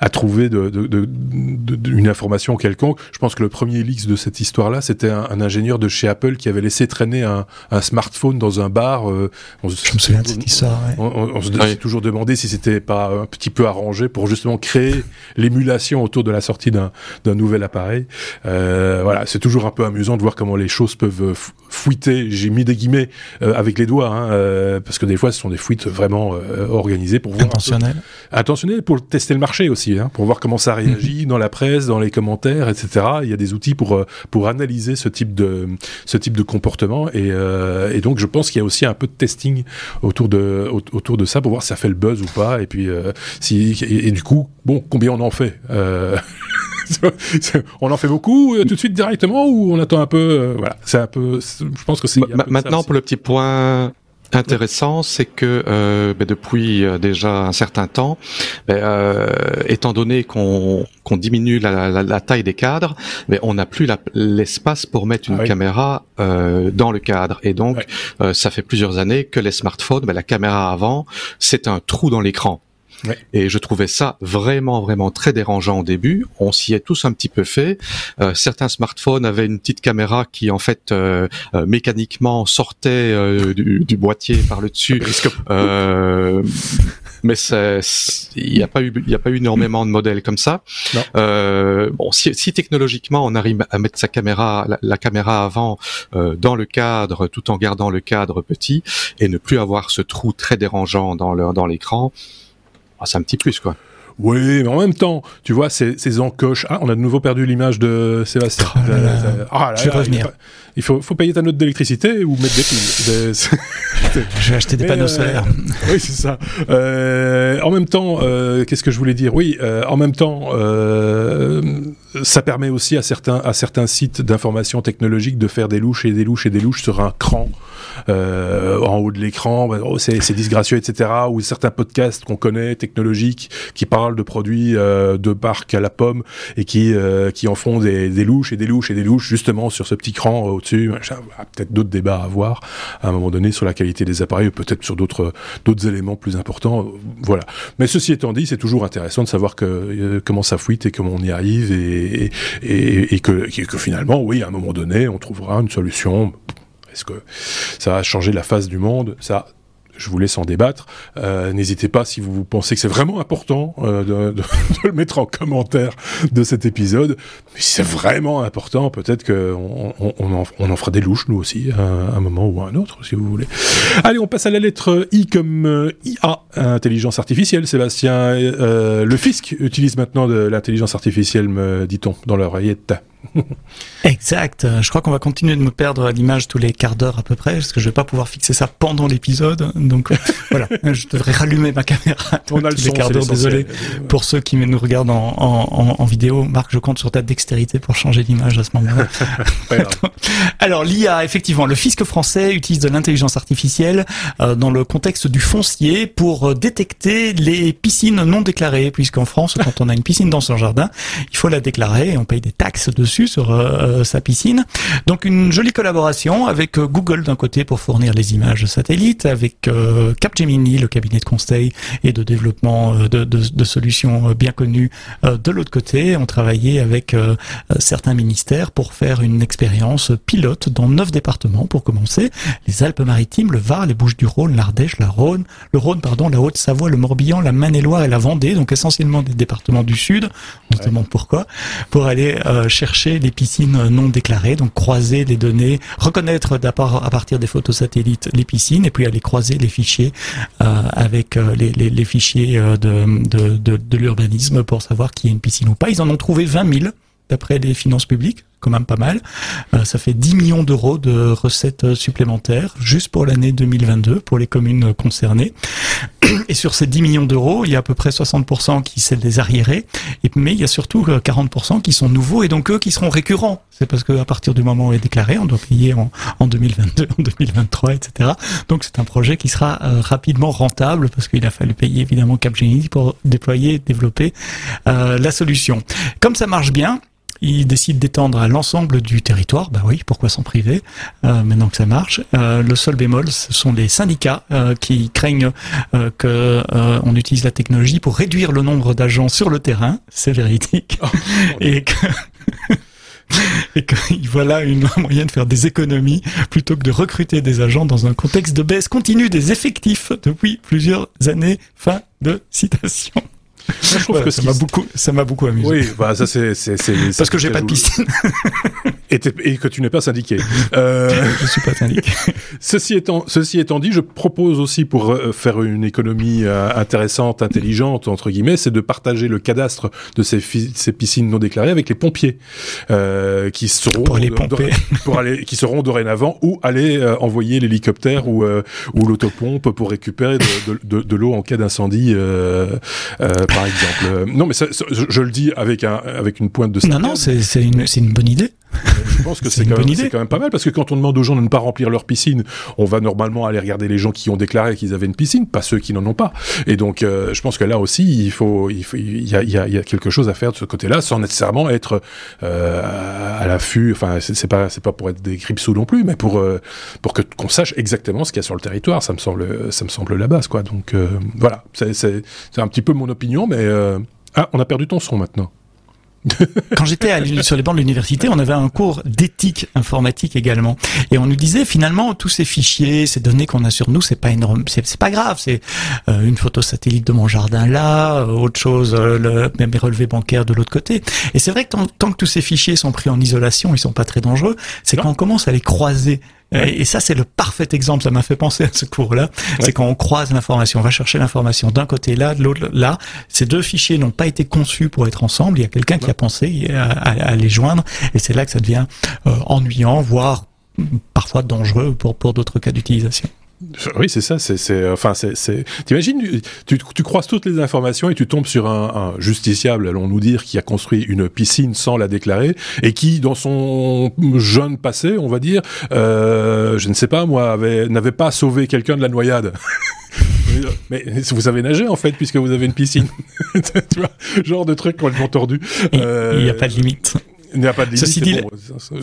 à trouver de, de, de, une information quelconque. Je pense que le premier leaks de cette histoire-là, c'était un, un, ingénieur de chez Apple qui avait laissé traîner un, un smartphone dans un bar. Euh, on se, Je me souviens de cette histoire. Ouais. On, on, on, se ouais. toujours demandé si c'était pas un petit peu arrangé pour justement créer l'émulation autour de la sortie d'un nouvel appareil. Euh, voilà, c'est toujours un peu amusant de voir comment les choses peuvent fuiter. J'ai mis des guillemets euh, avec les doigts, hein, euh, parce que des fois, ce sont des fuites vraiment euh, organisées pour voir intentionnelles, intentionnelles pour tester le marché aussi, hein, pour voir comment ça réagit dans la presse, dans les commentaires, etc. Il y a des outils pour pour analyser ce type de ce type de comportement. Et, et donc je pense qu'il y a aussi un peu de testing autour de autour de ça pour voir si ça fait le buzz ou pas. Et puis si et, et, du coup bon combien on en fait on en fait beaucoup tout de suite directement ou on attend un peu voilà. C'est un peu je pense que c'est maintenant pour le petit point intéressant, c'est que euh, ben depuis euh, déjà un certain temps, ben, euh, étant donné qu'on diminue la, la, la, taille des cadres, mais ben, on n'a plus l'espace pour mettre une ah oui. caméra euh, dans le cadre. Et donc, ouais. Euh, ça fait plusieurs années que les smartphones, ben, la caméra avant, c'est un trou dans l'écran. Ouais. Et je trouvais ça vraiment, vraiment très dérangeant au début. On s'y est tous un petit peu fait. Euh, certains smartphones avaient une petite caméra qui, en fait, euh, euh, mécaniquement sortait euh, du, du, boîtier par le dessus. Euh, mais il n'y a pas eu, il a pas eu énormément de modèles comme ça. Euh, bon, si, si, technologiquement on arrive à mettre sa caméra, la, la caméra avant dans le cadre, tout en gardant le cadre petit et ne plus avoir ce trou très dérangeant dans le, dans l'écran ah, c'est un petit plus, quoi. Oui, mais en même temps, tu vois, ces, ces encoches. Ah, on a de nouveau perdu l'image de Sébastien. Oh là là. Ah, là, je vais revenir. Il faut, faut payer ta note d'électricité ou mettre des piles. je vais acheter des panneaux euh, solaires. Oui, c'est ça. Euh, en même temps, euh, qu'est-ce que je voulais dire? Oui, euh, en même temps, euh, ça permet aussi à certains, à certains sites d'information technologique de faire des louches et des louches et des louches sur un cran. Euh, en haut de l'écran, oh, c'est disgracieux, etc. Ou certains podcasts qu'on connaît, technologiques, qui parlent de produits euh, de parc à la pomme et qui, euh, qui en font des, louches et des louches et des louches justement sur ce petit cran au-dessus. Peut-être d'autres débats à avoir à un moment donné sur la qualité des appareils, peut-être sur d'autres d'autres éléments plus importants. Voilà. Mais ceci étant dit, c'est toujours intéressant de savoir que euh, comment ça fuite et comment on y arrive et, et, et, et que finalement, oui, à un moment donné, on trouvera une solution est-ce que ça a changé la face du monde? Ça, je vous laisse en débattre. Euh, N'hésitez pas si vous pensez que c'est vraiment important euh, de, le mettre en commentaire de cet épisode. Mais si c'est vraiment important, peut-être qu'on on, on, en, fera des louches nous aussi à un moment ou à un autre, si vous voulez. Allez, on passe à la lettre I comme euh, IA, intelligence artificielle. Sébastien, le fisc utilise maintenant de l'intelligence artificielle, me dit-on, dans l'oreillette. exact. Je crois qu'on va continuer de me perdre à l'image tous les quarts d'heure à peu près, parce que je vais pas pouvoir fixer ça pendant l'épisode. Donc voilà, je devrais rallumer ma caméra tous les quarts d'heure. Désolé pour ceux qui nous regardent en, en, en, vidéo. Marc, je compte sur ta dextérité pour changer l'image à ce moment-là. Alors l'IA, effectivement, le fisc français utilise de l'intelligence artificielle euh, dans le contexte du foncier pour euh, détecter les piscines non déclarées, puisqu'en France, quand on a une piscine dans son jardin, il faut la déclarer et on paye des taxes dessus dessus sur sa piscine. Donc une jolie collaboration avec Google d'un côté pour fournir les images satellites, avec Capgemini, le cabinet de conseil et de développement de, de, de solutions bien connues de l'autre côté. On travaillait avec certains ministères pour faire une expérience pilote dans neuf départements pour commencer les Alpes-Maritimes, le Var, les Bouches-du-Rhône, l'Ardèche, la Rhône, le Rhône, pardon, la Haute-Savoie, le Morbihan, la Maine-et-Loire et la Vendée, donc essentiellement des départements du Sud. On se demande pourquoi, pour aller euh, chercher les piscines non déclarées, donc croiser les données, reconnaître à partir des photos satellites les piscines et puis aller croiser les fichiers euh, avec euh, les, fichiers de, de l'urbanisme pour savoir qui est une piscine ou pas. Ils en ont trouvé 20 000 d'après les finances publiques quand même pas mal. Euh, ça fait 10 millions d'euros de recettes supplémentaires juste pour l'année 2022 pour les communes concernées. Et sur ces 10 millions d'euros, il y a à peu près 60% qui sont des arriérés, mais il y a surtout 40% euh, qui sont nouveaux et donc eux qui seront récurrents. C'est parce qu'à partir du moment où est déclaré, on doit payer en, en 2022, en 2023, etc. Donc c'est un projet qui sera euh, rapidement rentable parce qu'il a fallu payer évidemment Capgemini pour déployer, développer la solution. Comme ça marche bien, ils décident d'étendre à l'ensemble du territoire. Bah oui, pourquoi s'en priver euh, maintenant que ça marche euh, Le seul bémol, ce sont les syndicats euh, qui craignent euh, que euh, on utilise la technologie pour réduire le nombre d'agents sur le terrain. C'est véridique. Oh, et que et qu'il voilà une moyen de faire des économies plutôt que de recruter des agents dans un contexte de baisse continue des effectifs depuis plusieurs années. Fin de citation je trouve que ça m'a beaucoup, ça m'a beaucoup amusé. Oui, bah ça c'est, c'est, c'est parce que j'ai pas de piscine et, et, que tu n'es pas syndiqué. Euh... je suis pas syndiqué. ceci étant, ceci étant dit, je propose aussi pour euh, faire une économie euh, intéressante, intelligente entre guillemets, c'est de partager le cadastre de ces, ces piscines non déclarées avec les pompiers euh, qui seront pour les pomper. pour aller, qui seront dorénavant ou aller euh, envoyer l'hélicoptère ou ou l'autopompe pour récupérer de, de, de, de l'eau en cas d'incendie par exemple. Euh, non, mais ça, je, je, le dis avec un avec une pointe de. Non, non, c'est une c'est une bonne idée. Je pense que c'est quand, quand, même pas mal parce que quand on demande aux gens de ne pas remplir leur piscine, on va normalement aller regarder les gens qui ont déclaré qu'ils avaient une piscine, pas ceux qui n'en ont pas. Et donc, euh, je pense que là aussi, il faut, il faut, il y a, il y a, il y a quelque chose à faire de ce côté-là, sans nécessairement être euh, à l'affût. Enfin, c'est pas, c'est pas pour être des sous non plus, mais pour euh, pour que qu'on sache exactement ce qu'il y a sur le territoire. Ça me semble, ça me semble la base, quoi. Donc voilà, c'est un petit peu mon opinion, mais ah, on a perdu ton son maintenant. Quand j'étais sur les bancs de l'université, on avait un cours d'éthique informatique également, et on nous disait finalement tous ces fichiers, ces données qu'on a sur nous, c'est pas énorme, c'est pas grave, c'est euh, une photo satellite de mon jardin là, euh, autre chose, euh, le, mes relevés bancaires de l'autre côté. Et c'est vrai que tant, tant, que tous ces fichiers sont pris en isolation, ils sont pas très dangereux, c'est quand on commence à les croiser et ça, c'est le parfait exemple. Ça m'a fait penser à ce cours-là. C'est quand on croise l'information, on va chercher l'information d'un côté là, de l'autre là. Ces deux fichiers n'ont pas été conçus pour être ensemble. Il y a quelqu'un qui a pensé à, à, les joindre, et c'est là que ça devient euh, ennuyant, voire parfois dangereux pour pour d'autres cas d'utilisation. Oui, c'est ça. C'est, enfin, c'est, t'imagines, tu, tu, croises toutes les informations et tu tombes sur un, un justiciable, allons nous dire, qui a construit une piscine sans la déclarer et qui, dans son jeune passé, on va dire, euh, je ne sais pas moi, avait, n'avait pas sauvé quelqu'un de la noyade. Mais vous savez nager en fait puisque vous avez une piscine, tu vois, genre de truc complètement tordu. Il n'y euh, a pas de limite. Il n'y a pas de limite. Ceci dit, bon,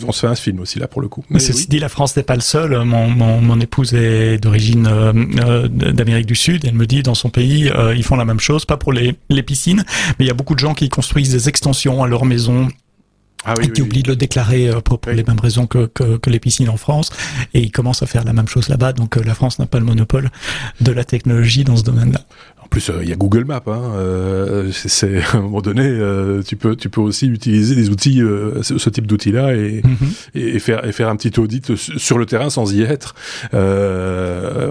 on se fait un film aussi là pour le coup. Mais ceci oui. dit, la France n'est pas le seul. Mon, mon, mon épouse est d'origine euh, euh d'Amérique du Sud. Elle me dit dans son pays, euh, ils font la même chose, pas pour les, les piscines, mais il y a beaucoup de gens qui construisent des extensions à leur maison ah oui, et qui oui, oublient oui. de le déclarer pour, les mêmes raisons que, que, que, les piscines en France. Et ils commencent à faire la même chose là-bas. Donc la France n'a pas le monopole de la technologie dans ce domaine-là. Plus, il euh, y a Google Maps. Hein. Euh, c'est à un moment donné, euh, tu peux tu peux aussi utiliser des outils, ce, type d'outils-là, et, mm -hmm. et, faire et faire un petit audit sur le terrain sans y être,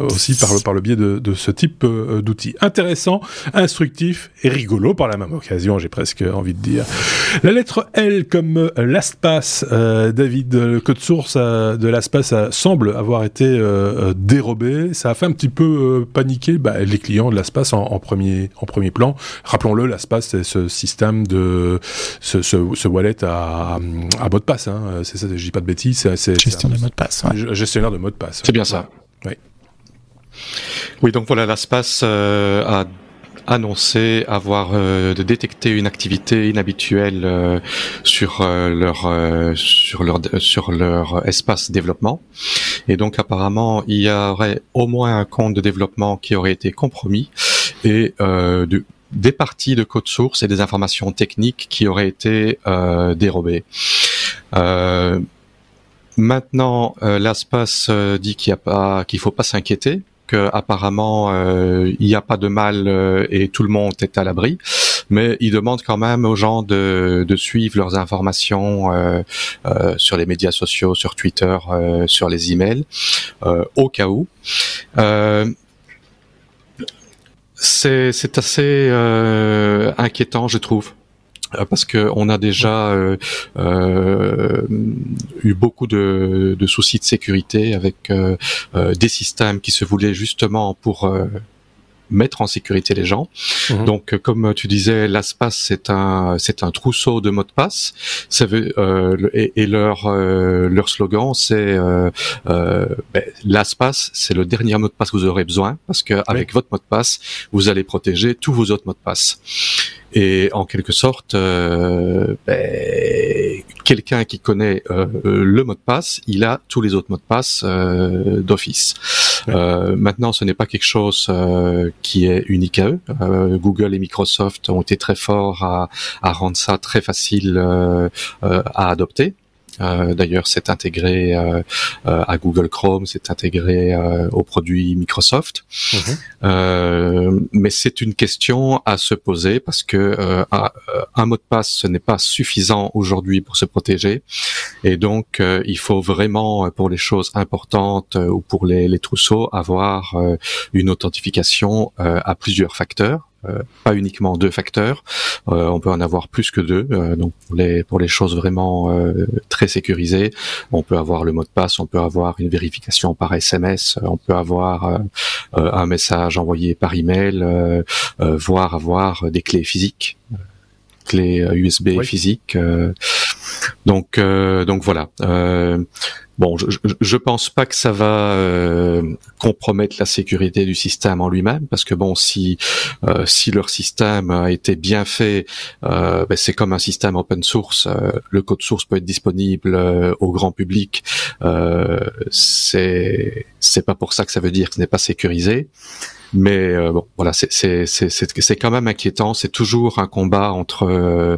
aussi par le par le biais de, de ce type d'outils. Intéressant, instructif et rigolo par la même occasion. J'ai presque envie de dire. La lettre L comme LastPass, David, le code source de LastPass semble avoir été dérobé. Ça a fait un petit peu paniquer bah, les clients de LastPass en, en, premier, en premier plan. Rappelons-le, LastPass, c'est ce système de ce, ce, ce wallet à, à, mot de passe. Hein. C'est ça, je dis pas de bêtises. C'est, gestionnaire de mot de passe. Ouais. Gestionnaire de mot de passe. C'est bien ça. Oui. Oui, donc voilà, LastPass euh, a annoncé avoir détecté une activité inhabituelle sur leur sur leur sur leur espace développement. Et donc apparemment, il y aurait au moins un compte de développement qui aurait été compromis et de, des parties de code source et des informations techniques qui auraient été euh, dérobées. Euh, maintenant, euh, l'ASPAS euh, dit qu'il qu'il faut pas s'inquiéter, qu'apparemment euh, il n'y a pas de mal et tout le monde est à l'abri, mais il demande quand même aux gens de, de suivre leurs informations sur les médias sociaux, sur Twitter, sur les emails, au cas où. C'est assez euh, inquiétant, je trouve. Euh, parce que on a déjà euh, eu beaucoup de, soucis de sécurité avec des systèmes qui se voulaient justement pour mettre en sécurité les gens. Mhm. Donc, comme tu disais, l'ASPAS c'est un c'est un trousseau de mots de passe. Ça veut, euh, et, leur euh, leur slogan c'est euh, euh ben, l'ASPAS c'est le dernier mot de passe que vous aurez besoin parce que avec votre mot de passe vous allez protéger tous vos autres mots de passe. Et en quelque sorte, euh, ben, quelqu'un qui connaît euh, le mot de passe, il a tous les autres mots de passe euh, d'office. Euh, maintenant, ce n'est pas quelque chose euh, qui est unique à eux. Google et Microsoft ont été très forts à, à rendre ça très facile à adopter. Euh, d'ailleurs, c'est intégré euh, euh, à Google Chrome, c'est intégré aux produits Microsoft. Mhm. mais c'est une question à se poser parce que un mot de passe, ce n'est pas suffisant aujourd'hui pour se protéger. Et donc, il faut vraiment, pour les choses importantes ou pour les, les trousseaux, avoir une authentification à plusieurs facteurs. Euh, pas uniquement deux facteurs, euh, on peut en avoir plus que deux. Euh, donc pour les pour les choses vraiment très sécurisées, on peut avoir le mot de passe, on peut avoir une vérification par SMS, on peut avoir un message envoyé par email, voire avoir des clés physiques, clés USB physiques. donc donc voilà. Bon, je, je pense pas que ça va euh, compromettre la sécurité du système en lui-même, parce que bon, si euh, si leur système a été bien fait, euh, ben, c'est comme un système open source. le code source peut être disponible au grand public. c'est c'est pas pour ça que ça veut dire que ce n'est pas sécurisé. Mais euh, bon, voilà, c'est c'est c'est c'est quand même inquiétant. C'est toujours un combat entre euh,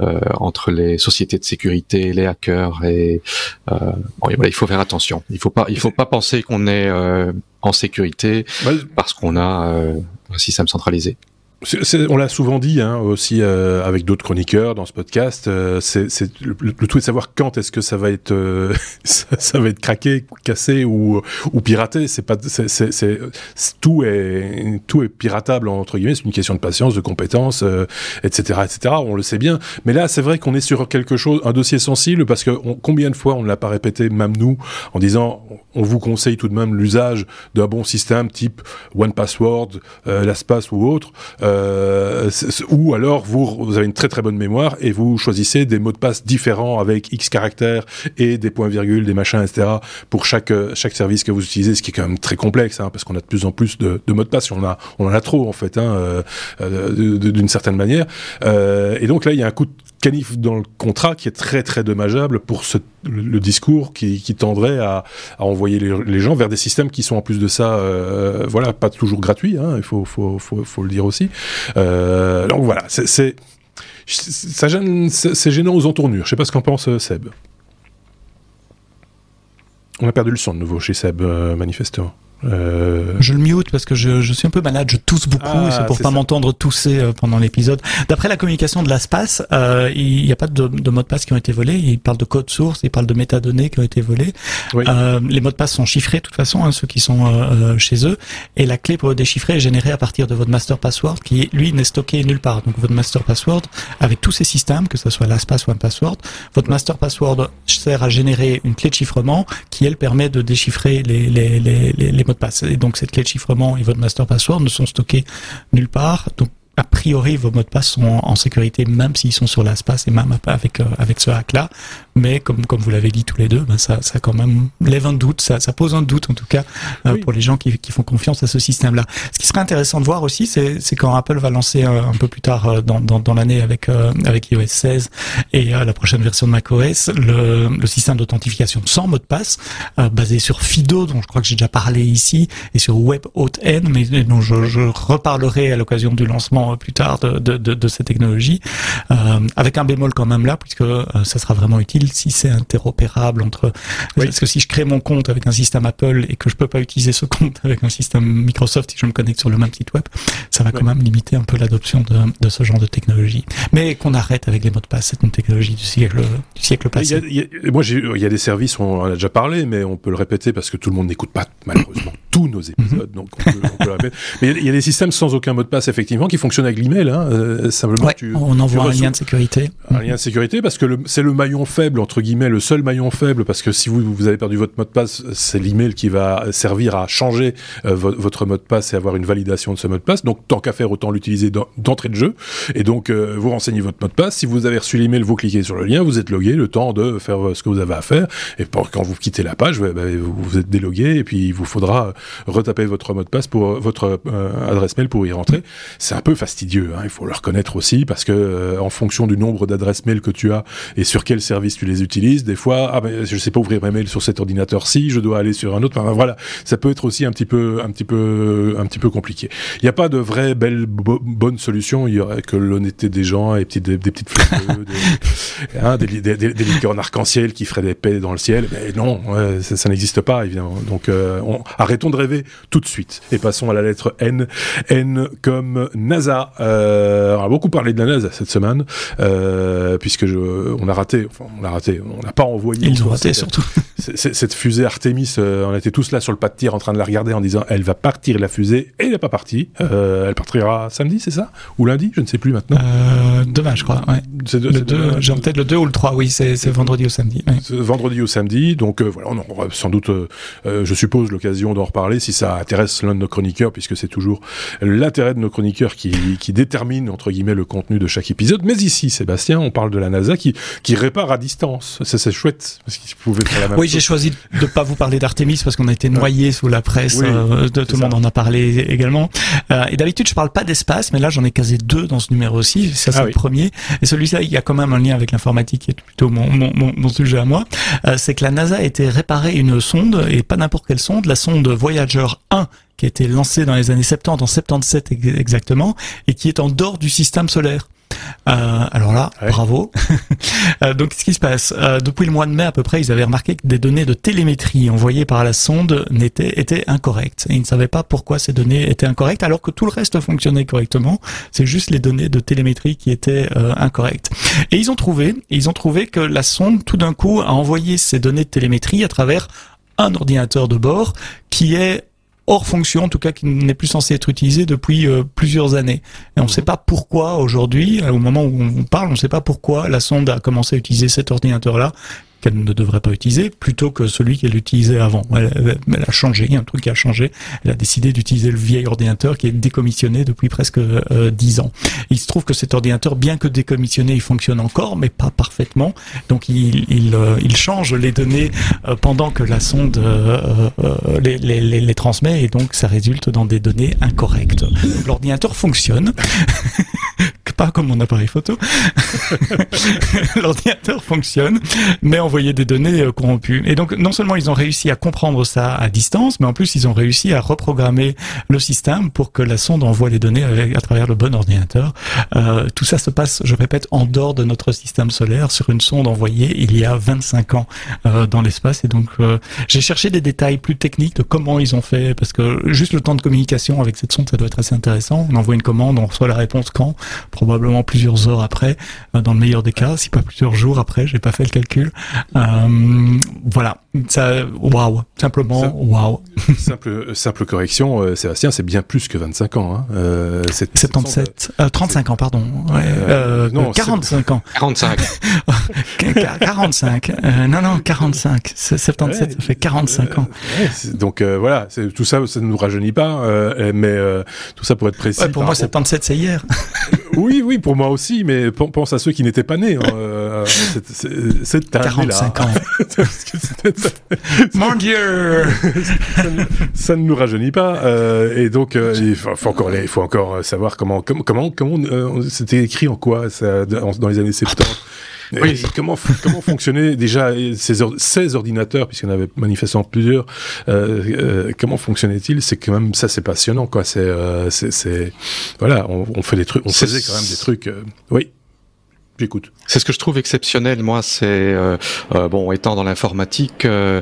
euh, entre les sociétés de sécurité, les hackers et bon, voilà, il faut faire attention. Il faut pas il faut pas penser qu'on est en sécurité parce qu'on a un système centralisé on l'a souvent dit hein, aussi euh, avec d'autres chroniqueurs dans ce podcast. Euh, c'est le, le, tout est de savoir quand est-ce que ça va être euh, ça, va être craqué, cassé ou, ou piraté. C'est pas tout est tout est piratable entre guillemets. C'est une question de patience, de compétence, etc., etc. On le sait bien. Mais là, c'est vrai qu'on est sur quelque chose, un dossier sensible parce que combien de fois on ne l'a pas répété, même nous, en disant on vous conseille tout de même l'usage d'un bon système type One Password, LastPass ou autre. Euh, ou alors vous, avez une très très bonne mémoire et vous choisissez des mots de passe différents avec X caractères et des points-virgules, des machins, etc. pour chaque chaque service que vous utilisez, ce qui est quand même très complexe, hein, parce qu'on a de plus en plus de, mots de passe, on, a, on en a trop en fait, hein, euh, euh d'une certaine manière. Euh, et donc là, il y a un de canif dans le contrat qui est très très dommageable pour le, discours qui, tendrait à, envoyer les, gens vers des systèmes qui sont en plus de ça, euh, voilà, pas toujours gratuits, hein, il faut, le dire aussi. Euh, donc voilà, c'est gênant aux entournures. Je sais pas ce qu'en pense euh, Seb. On a perdu le son de nouveau chez Seb, manifestement. Euh... Je le mute parce que je, je, suis un peu malade, je tousse beaucoup, ah, c'est pour pas m'entendre tousser euh, pendant l'épisode. D'après la communication de l'espace, euh, il n'y a pas de, de mots de passe qui ont été volés, il parle de code source, il parle de métadonnées qui ont été volées. Euh, les mots de passe sont chiffrés de toute façon, hein, ceux qui sont euh, euh, chez eux, et la clé pour le déchiffrer est générée à partir de votre master password qui, lui, n'est stocké nulle part. Donc votre master password, avec tous ces systèmes, que ce soit LastPass ou OnePassword, votre master password sert à générer une clé de chiffrement qui, elle, permet de déchiffrer les, les, les, les mots passe. Et donc cette clé de chiffrement et votre master password ne sont stockés nulle part. Donc a priori, vos mots de passe sont en, sécurité, même s'ils sont sur l'espace et même avec euh, avec ce hack-là. Mais comme comme vous l'avez dit tous les deux, ben ça ça quand même lève un doute, ça ça pose un doute en tout cas euh, pour les gens qui qui font confiance à ce système-là. Ce qui serait intéressant de voir aussi, c'est c'est quand Apple va lancer euh, un peu plus tard dans dans, dans l'année avec avec iOS 16 et la prochaine version de macOS, le le système d'authentification sans mot de passe basé sur Fido, dont je crois que j'ai déjà parlé ici, et sur WebAuthn, mais dont je, je reparlerai à l'occasion du lancement euh, plus tard de, de, de, de ces technologies, euh, avec un bémol quand même là, puisque euh, ça sera vraiment utile si c'est interopérable entre. Parce que si je crée mon compte avec un système Apple et que je peux pas utiliser ce compte avec un système Microsoft si je me connecte sur le même site web, ça va quand même limiter un peu l'adoption de, de, ce genre de technologie. Mais qu'on arrête avec les mots de passe, c'est une technologie du siècle du siècle passé. Il y a, moi, il y a des services, on en a déjà parlé, mais on peut le répéter parce que tout le monde n'écoute pas malheureusement tous nos épisodes, mhm. donc on peut, on peut le répéter. Mais il y a des systèmes sans aucun mot de passe effectivement qui fonctionnent fonctionne avec l'email. Hein, euh, simplement, tu, on envoie un lien de sécurité. Un lien de sécurité parce que c'est le maillon faible entre guillemets, le seul maillon faible parce que si vous vous avez perdu votre mot de passe, c'est l'email qui va servir à changer euh, votre mot de passe et avoir une validation de ce mot de passe. Donc tant qu'à faire, autant l'utiliser d'entrée de jeu. Et donc euh, vous renseignez votre mot de passe. Si vous avez reçu l'email, vous cliquez sur le lien, vous êtes logué, le temps de faire ce que vous avez à faire. Et quand vous quittez la page, bah, vous, êtes délogué et puis il vous faudra retaper votre mot de passe pour votre adresse mail pour y rentrer. C'est un peu fastidieux. Hein, il faut le reconnaître aussi parce que euh, en fonction du nombre d'adresses mail que tu as et sur quel service tu les utilises, des fois, ah ben je sais pas ouvrir mes mails sur cet ordinateur-ci, je dois aller sur un autre. voilà, ça peut être aussi un petit peu, un petit peu, un petit peu compliqué. Il n'y a pas de vraie belle bonne solution. Il y aurait que l'honnêteté des gens et des, des petites fleurs, des, hein, des, des, des, licornes arc-en-ciel qui feraient des paix dans le ciel. Mais non, ça, n'existe pas évidemment. Donc euh, arrêtons de rêver tout de suite et passons à la lettre N. N comme NASA. Euh, on a beaucoup parlé de la NASA cette semaine, euh, puisque je, on a raté, enfin on a raté, on n'a pas envoyé. Ils ont raté surtout. Cette fusée Artemis, euh, on était tous là sur le pas de tir en train de la regarder en disant elle va partir la fusée et elle n'est pas partie. Euh, elle partira samedi, c'est ça? Ou lundi Je ne sais plus maintenant. Euh, demain, je crois. Ouais. J'ai en tête le 2 ou le 3, oui, c'est vendredi ou samedi. Vendredi ou samedi, donc voilà, on aura sans doute, je suppose, l'occasion d'en reparler si ça intéresse l'un de nos chroniqueurs, puisque c'est toujours l'intérêt de nos chroniqueurs qui, qui détermine entre guillemets le contenu de chaque épisode. Mais ici, Sébastien, on parle de la NASA qui, qui répare à distance. Ça, c'est chouette parce qu'il pouvait faire la même oui, j'ai choisi de pas vous parler d'Artemis parce qu'on a été noyé sous la presse. Euh, de, tout le monde en a parlé également. Euh, et d'habitude, je parle pas d'espace, mais là, j'en ai casé deux dans ce numéro aussi. Ça, c'est ah le premier. Et celui-là, il y a quand même un lien avec l'informatique qui est plutôt mon, mon, mon, sujet à moi. Euh, c'est que la NASA a été réparer une sonde et pas n'importe quelle sonde, la sonde Voyager 1 qui a été lancée dans les années 70, en 77 exactement, et qui est en dehors du système solaire. Euh, alors là, bravo. euh, donc, ce qui se passe? Euh, Depuis le mois de mai à peu près, ils avaient remarqué que des données de télémétrie envoyées par la sonde n'étaient étaient incorrectes. Et ils ne savaient pas pourquoi ces données étaient incorrectes, alors que tout le reste fonctionnait correctement. C'est juste les données de télémétrie qui étaient euh, incorrectes. Et ils ont trouvé, ils ont trouvé que la sonde, tout d'un coup, a envoyé ces données de télémétrie à travers un ordinateur de bord qui est hors fonction, en tout cas qui n'est plus censé être utilisé depuis euh, plusieurs années. Et on ne sait pas pourquoi aujourd'hui, au moment où on parle, on ne sait pas pourquoi la sonde a commencé à utiliser cet ordinateur-là, qu'elle ne devrait pas utiliser plutôt que celui qu'elle utilisait avant. Elle, a changé, un truc a changé. Elle a décidé d'utiliser le vieil ordinateur qui est décommissionné depuis presque euh, dix ans. il se trouve que cet ordinateur, bien que décommissionné, il fonctionne encore, mais pas parfaitement. Donc il, il, euh, il change les données euh, pendant que la sonde les, les, les, transmet et donc ça résulte dans des données incorrectes. L'ordinateur fonctionne. pas comme mon appareil photo. L'ordinateur fonctionne, mais envoyer des données euh, corrompues. Et donc, non seulement ils ont réussi à comprendre ça à distance, mais en plus ils ont réussi à reprogrammer le système pour que la sonde envoie les données à travers le bon ordinateur. Euh, tout ça se passe, je répète, en dehors de notre système solaire, sur une sonde envoyée il y a 25 ans euh, dans l'espace. Et donc, euh, j'ai cherché des détails plus techniques de comment ils ont fait, parce que juste le temps de communication avec cette sonde, ça doit être assez intéressant. On envoie une commande, on reçoit la réponse quand? Plusieurs heures après, dans le meilleur des cas, si pas plusieurs jours après, j'ai pas fait le calcul. voilà, ça, waouh, simplement, waouh. Simple, simple correction, Sébastien, c'est bien plus que 25 ans. Hein. 77, 35 ans, pardon. Ouais, non, 45 ans. 45. 45. non, non, 45. 77, ça fait 45 ans. donc voilà, tout ça, ça ne nous rajeunit pas, mais tout ça pour être précis. pour moi, 77, c'est hier. oui, oui, pour moi aussi, mais pense à ceux qui n'étaient pas nés. Hein, euh, cette 45 ans. Mon Dieu ça, ne nous rajeunit pas. Euh, et donc, euh, il, faut, encore, il faut encore savoir comment, comment, comment, c'était écrit en quoi ça, dans les années 70. Oui. comment, comment fonctionnaient déjà ces, ces ordinateurs, puisqu'il y en avait manifestement plusieurs, euh, euh, comment fonctionnait-il C'est quand même, ça c'est passionnant, quoi. C'est, euh, c'est, voilà, on, on, fait des trucs, on faisait quand même des trucs, euh, oui. J'écoute. C'est ce que je trouve exceptionnel, moi, c'est euh, euh, bon, étant dans l'informatique, euh,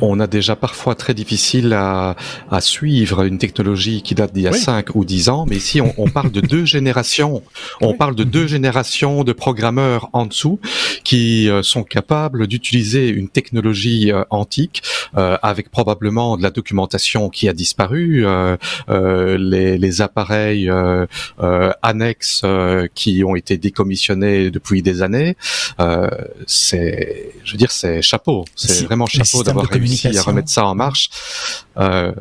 on a déjà parfois très difficile à, à suivre une technologie qui date d'il y a 5 ou 10 ans, mais ici on, on parle de deux générations, on parle de deux générations de programmeurs en dessous qui sont capables d'utiliser une technologie antique avec probablement de la documentation qui a disparu, les, les, appareils annexes qui ont été décommissionnés depuis des années. Euh, c'est, je veux dire, c'est chapeau. C'est vraiment chapeau d'avoir réussi à remettre ça en marche. Euh,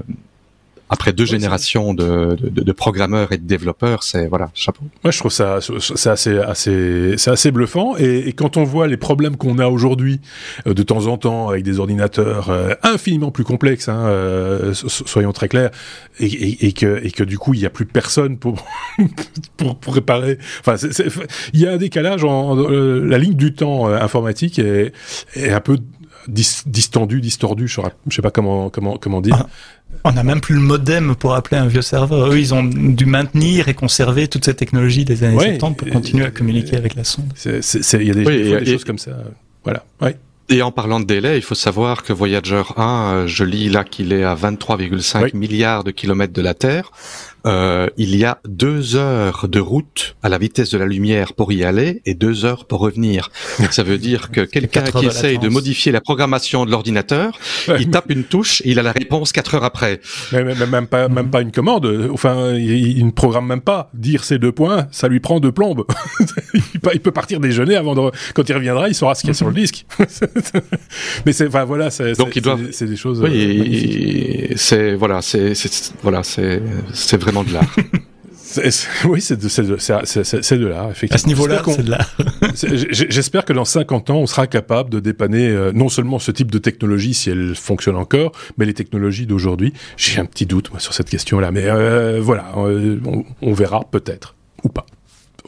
après deux générations de, de, de, programmeurs et de développeurs, c'est voilà, chapeau. Moi, je trouve ça c'est assez assez c'est assez bluffant et, et, quand on voit les problèmes qu'on a aujourd'hui euh, de temps en temps avec des ordinateurs euh, infiniment plus complexes, hein, euh, soyons très clairs, et, et, et, que et que du coup il n'y a plus personne pour pour, pour réparer. Enfin, il y a un décalage en, la ligne du temps informatique est, est un peu distendu, distordu, je sais pas comment comment comment dire. Ah. On n'a même plus le modem pour appeler un vieux serveur. Eux, ils ont dû maintenir et conserver toute cette technologie des années 70 pour continuer à communiquer avec la sonde. Il y a des, choses comme ça. Voilà. Et en parlant de délai, il faut savoir que Voyager 1, euh, je lis là qu'il est à 23,5 milliards de kilomètres de la Terre euh, il y a deux heures de route à la vitesse de la lumière pour y aller et deux heures pour revenir. Ça veut dire que quelqu'un qui essaye de modifier la programmation de l'ordinateur, il tape une touche et il a la réponse quatre heures après. même pas, même pas une commande. Enfin, il, ne programme même pas. Dire ces deux points, ça lui prend deux plombes. il peut partir déjeuner avant de, quand il reviendra, il saura ce qu'il y a sur le disque. Mais c'est, enfin voilà, c'est, c'est des choses. Oui, euh, c'est voilà, c'est voilà, c'est c'est vraiment de l'art. oui, c'est de, de, de l'art, effectivement. À ce niveau-là, c'est de l'art. J'espère que dans 50 ans, on sera capable de dépanner euh, non seulement ce type de technologie, si elle fonctionne encore, mais les technologies d'aujourd'hui. J'ai un petit doute, moi, sur cette question-là. Mais euh, voilà, euh, on, on verra peut-être, ou pas.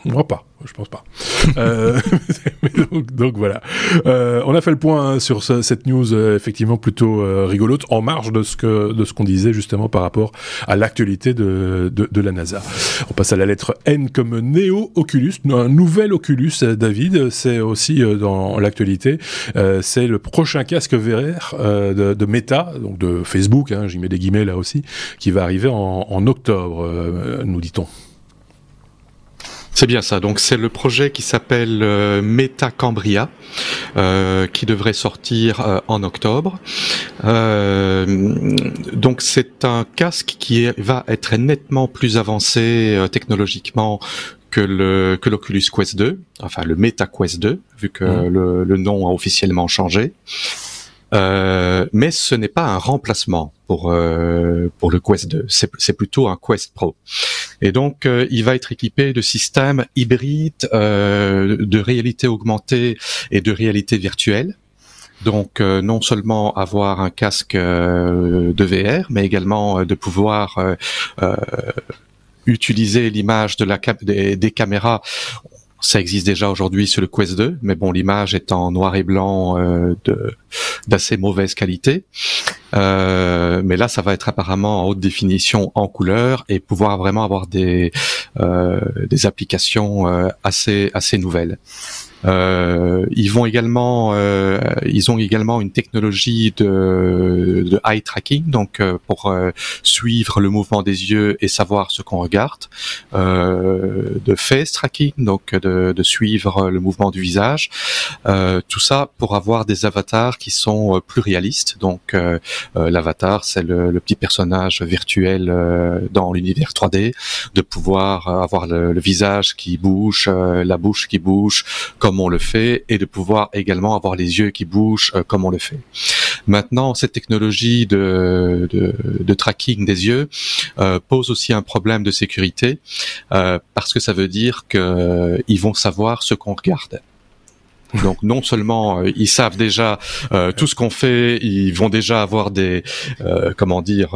Moi pas, je pense pas. euh, donc, voilà. Euh, on a fait le point hein, sur ce, cette news euh, effectivement plutôt rigolote, en marge de ce que de ce qu'on disait justement par rapport à l'actualité de, de, la NASA. On passe à la lettre N comme Neo Oculus, un nouvel Oculus, David. C'est aussi dans l'actualité. c'est le prochain casque VR de, de, Meta, donc de Facebook. Hein, J'y mets des guillemets là aussi, qui va arriver en, en octobre, nous dit-on. C'est bien ça. Donc c'est le projet qui s'appelle euh, Metacambria, euh, qui devrait sortir euh, en octobre. Euh, donc c'est un casque qui va être nettement plus avancé technologiquement que le que l'Oculus Quest 2, enfin le Meta Quest 2, vu que mmh. le, le, nom a officiellement changé. Euh, mais ce n'est pas un remplacement pour euh, pour le Quest 2, c'est plutôt un Quest Pro. Et donc euh, il va être équipé de systèmes hybrides euh, de réalité augmentée et de réalité virtuelle. Donc non seulement avoir un casque de VR, mais également de pouvoir utiliser l'image de la des, caméras ça existe déjà aujourd'hui sur le Quest 2, mais bon, l'image est en noir et blanc euh, d'assez mauvaise qualité. Euh, mais là, ça va être apparemment en haute définition en couleur et pouvoir vraiment avoir des euh, des applications euh, assez assez nouvelles. Ils vont également, ils ont également une technologie de, de eye tracking, donc pour suivre le mouvement des yeux et savoir ce qu'on regarde, de face tracking, donc de, de, suivre le mouvement du visage, tout ça pour avoir des avatars qui sont plus réalistes. Donc l'avatar, c'est le, le, petit personnage virtuel dans l'univers 3D, de pouvoir avoir le, visage qui bouge, euh, la bouche qui bouge comme on le fait, et de pouvoir également avoir les yeux qui bougent euh, comme on le fait. Maintenant, cette technologie de, de, tracking des yeux euh, pose aussi un problème de sécurité parce que ça veut dire qu'ils vont savoir ce qu'on regarde. Donc non seulement euh, ils savent déjà euh, tout ce qu'on fait, ils vont déjà avoir des euh, comment dire,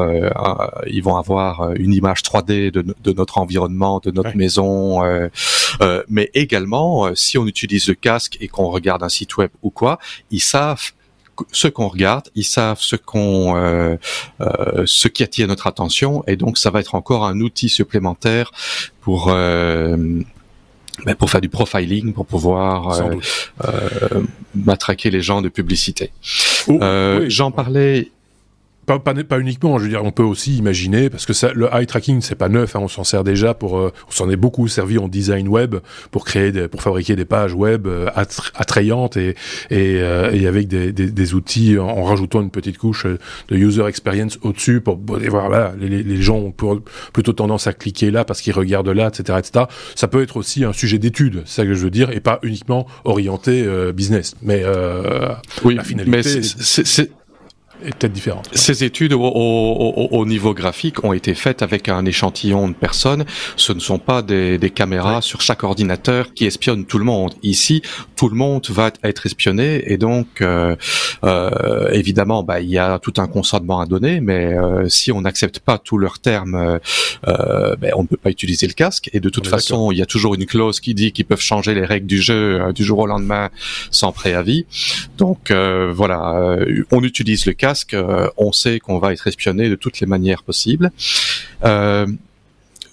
ils vont avoir une image 3D de, de notre environnement, de notre maison, mais également si on utilise le casque et qu'on regarde un site web ou quoi, ils savent ce qu'on regarde, ils savent ce qu'on, euh, ce qui attire notre attention, et donc ça va être encore un outil supplémentaire pour euh, mais pour faire du profiling, pour pouvoir euh, euh, matraquer les gens de publicité. Oh, euh, J'en parlais pas, pas, pas, uniquement, je veux dire, on peut aussi imaginer, parce que ça, le eye tracking, c'est pas neuf, hein, on s'en sert déjà pour, euh, on s'en est beaucoup servi en design web pour créer, des, pour fabriquer des pages web euh, attrayantes et, et, euh, et avec des, des, des, outils en, rajoutant une petite couche de user experience au-dessus pour, voir, voilà, les, les, gens ont plutôt tendance à cliquer là parce qu'ils regardent là, etc., etc. Ça peut être aussi un sujet d'étude, c'est ça que je veux dire, et pas uniquement orienté business. Mais oui, la finalité, c'est est peut-être différente. Ces études au, au, au, niveau graphique ont été faites avec un échantillon de personnes. Ce ne sont pas des, des caméras sur chaque ordinateur qui espionnent tout le monde. Ici, tout le monde va être espionné et donc, euh, euh, évidemment, bah, il y a tout un consentement à donner, mais euh, si on n'accepte pas tous leurs termes, ben, on ne peut pas utiliser le casque. Et de toute façon, il y a toujours une clause qui dit qu'ils peuvent changer les règles du jeu euh, du jour au lendemain sans préavis. Donc voilà, on utilise le casque euh, on sait qu'on va être espionné de toutes les manières possibles. Euh,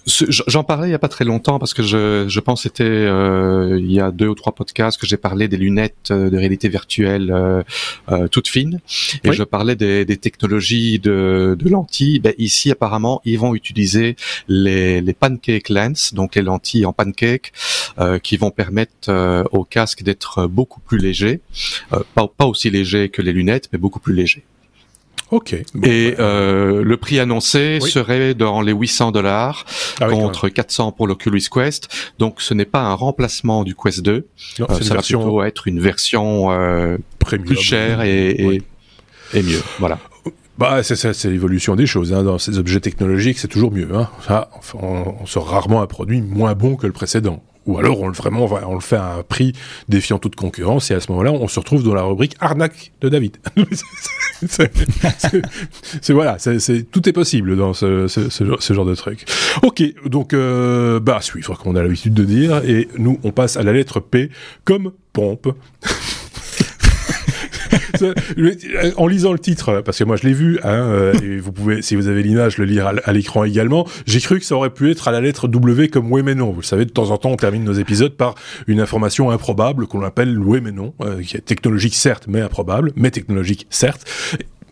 J'en parlais il y a pas très longtemps parce que je, je pense c'était euh, il y a deux ou trois podcasts que j'ai parlé des lunettes de réalité virtuelle euh, euh, toutes fines et je parlais des, des technologies de, de lentilles. Ben, ici apparemment ils vont utiliser les, les pancake lens donc les lentilles en pancake qui vont permettre au casque d'être beaucoup plus léger, pas, pas aussi léger que les lunettes mais beaucoup plus léger. Ok. et bah, euh, le prix annoncé serait dans les 800 dollars ah contre 400 pour l'Oculus Quest. Donc ce n'est pas un remplacement du Quest 2. Non, euh, ça va plutôt être une version euh, plus chère et, et, mieux. Voilà. Bah, c'est l'évolution des choses. Hein. Dans ces objets technologiques, c'est toujours mieux. Hein. Ça, on, on sort rarement un produit moins bon que le précédent ou alors on le vraiment on le fait à un prix défiant toute concurrence et à ce moment-là on se retrouve dans la rubrique arnaque de David. c'est voilà, c'est tout est possible dans ce, genre de truc. Ok, donc euh, bah suivre comme on a l'habitude de dire et nous on passe à la lettre P comme pompe. En lisant le titre, parce que moi je l'ai vu, hein, euh, et vous pouvez, si vous avez l'image, le lire à, l'écran également. J'ai cru que ça aurait pu être à la lettre W comme oui mais non. Vous le savez, de temps en temps, on termine nos épisodes par une information improbable qu'on appelle oui mais non, euh, qui est technologique certes, mais improbable, mais technologique certes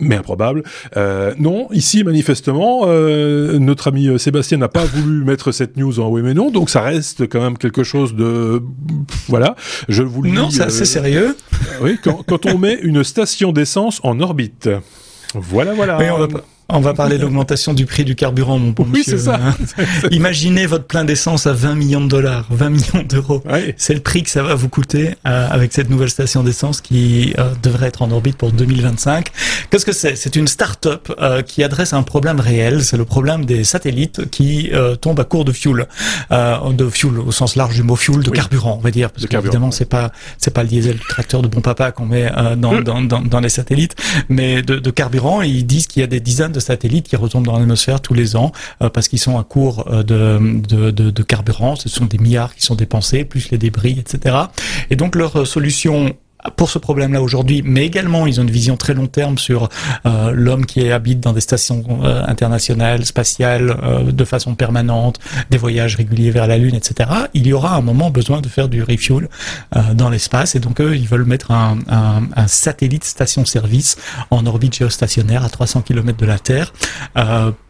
mais improbable. Euh, non, ici manifestement, euh, notre ami euh, Sébastien n'a pas voulu mettre cette news en oui mais non, donc ça reste quand même quelque chose de voilà. Je vous le non, dis. Non, c'est sérieux. Oui, quand, quand on met une station d'essence en orbite. Voilà, voilà. On pas. On va parler de l'augmentation du prix du carburant, mon bon oui, c'est ça. Imaginez votre plein d'essence à 20 millions de dollars, 20 millions d'euros. C'est le prix que ça va vous coûter euh, avec cette nouvelle station d'essence qui euh, devrait être en orbite pour 2025. Qu'est-ce que c'est? C'est une start-up euh, qui adresse un problème réel. C'est le problème des satellites qui tombent à court de fuel, de fuel au sens large du mot fuel, de carburant, on va dire, parce qu'évidemment c'est pas c'est pas le diesel tracteur de bon papa qu'on met dans, dans, dans, dans, les satellites, mais de, de carburant. Et ils disent qu'il y a des dizaines de satellites qui retombent dans l'atmosphère tous les ans euh, parce qu'ils sont à court euh, de, de, de, de, carburant. Ce sont des milliards qui sont dépensés, plus les débris, etc. Et donc leur solution pour ce problème-là aujourd'hui, mais également ils ont une vision très long terme sur euh, l'homme qui habite dans des stations euh, internationales, spatiales, euh, de façon permanente, des voyages réguliers vers la Lune, etc. Il y aura un moment besoin de faire du refuel dans l'espace, et donc eux, ils veulent mettre un, un, un satellite station-service en orbite géostationnaire à 300 km de la Terre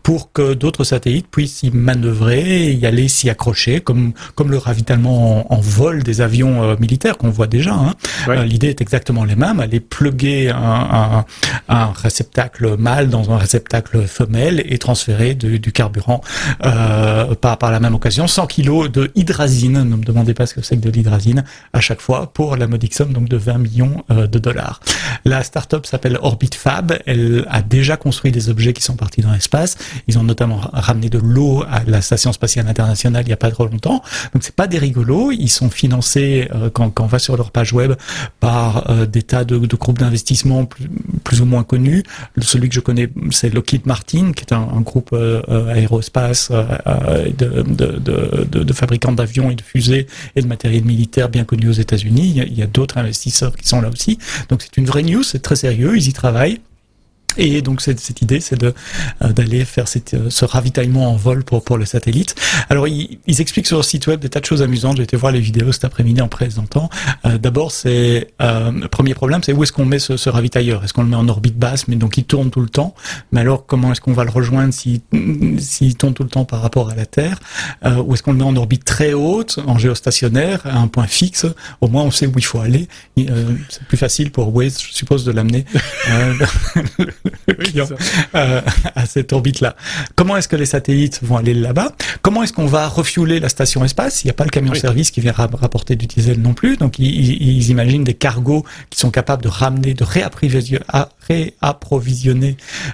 pour que d'autres satellites puissent y manœuvrer, y aller s'y accrocher, comme comme le ravitaillement en, vol des avions militaires qu'on voit déjà. Hein est exactement les mêmes. Aller plugger un, un, réceptacle mâle dans un réceptacle femelle et transférer du carburant euh, par, par la même occasion. 100 kilos de hydrazine, ne me demandez pas ce que c'est que de l'hydrazine, à chaque fois pour la modique somme donc de 20 millions euh, de dollars. La start-up s'appelle Orbit Fab. Elle a déjà construit des objets qui sont partis dans l'espace. Ils ont notamment ramené de l'eau à la station spatiale internationale il n'y a pas trop longtemps. Donc c'est pas des rigolos. Ils sont financés euh, quand, quand on va sur leur page web par euh, des tas de, groupes d'investissement plus, ou moins connus. Celui que je connais, c'est Lockheed Martin, qui est un, groupe euh, euh, aérospace de, fabricants d'avions et de fusées et de matériel militaire bien connu aux États-Unis. Il y a, a d'autres investisseurs qui sont là aussi. Donc c'est une vraie news, c'est très sérieux, ils y travaillent. Et donc cette, cette idée, c'est de euh, d'aller faire cette, euh, ce ravitaillement en vol pour pour le satellite. Alors ils, ils, expliquent sur leur site web des tas de choses amusantes. J'ai été voir les vidéos cet après-midi en présentant. Euh, D'abord, c'est euh, le premier problème, c'est où est-ce qu'on met ce, ce ravitailleur? Est-ce qu'on le met en orbite basse, mais donc il tourne tout le temps? Mais alors comment est-ce qu'on va le rejoindre s'il s'il tourne tout le temps par rapport à la Terre? Euh, Ou est-ce qu'on le met en orbite très haute, en géostationnaire, à un point fixe? Au moins, on sait où il faut aller. c'est plus facile pour Waze, je suppose, de l'amener. euh, à cette orbite-là. Comment est-ce que les satellites vont aller là-bas? Comment est-ce qu'on va refueler la station espace? Il n'y a pas le camion-service qui vient rapporter du diesel non plus. Donc ils, ils, imaginent des cargos qui sont capables de ramener, de réapprovisionner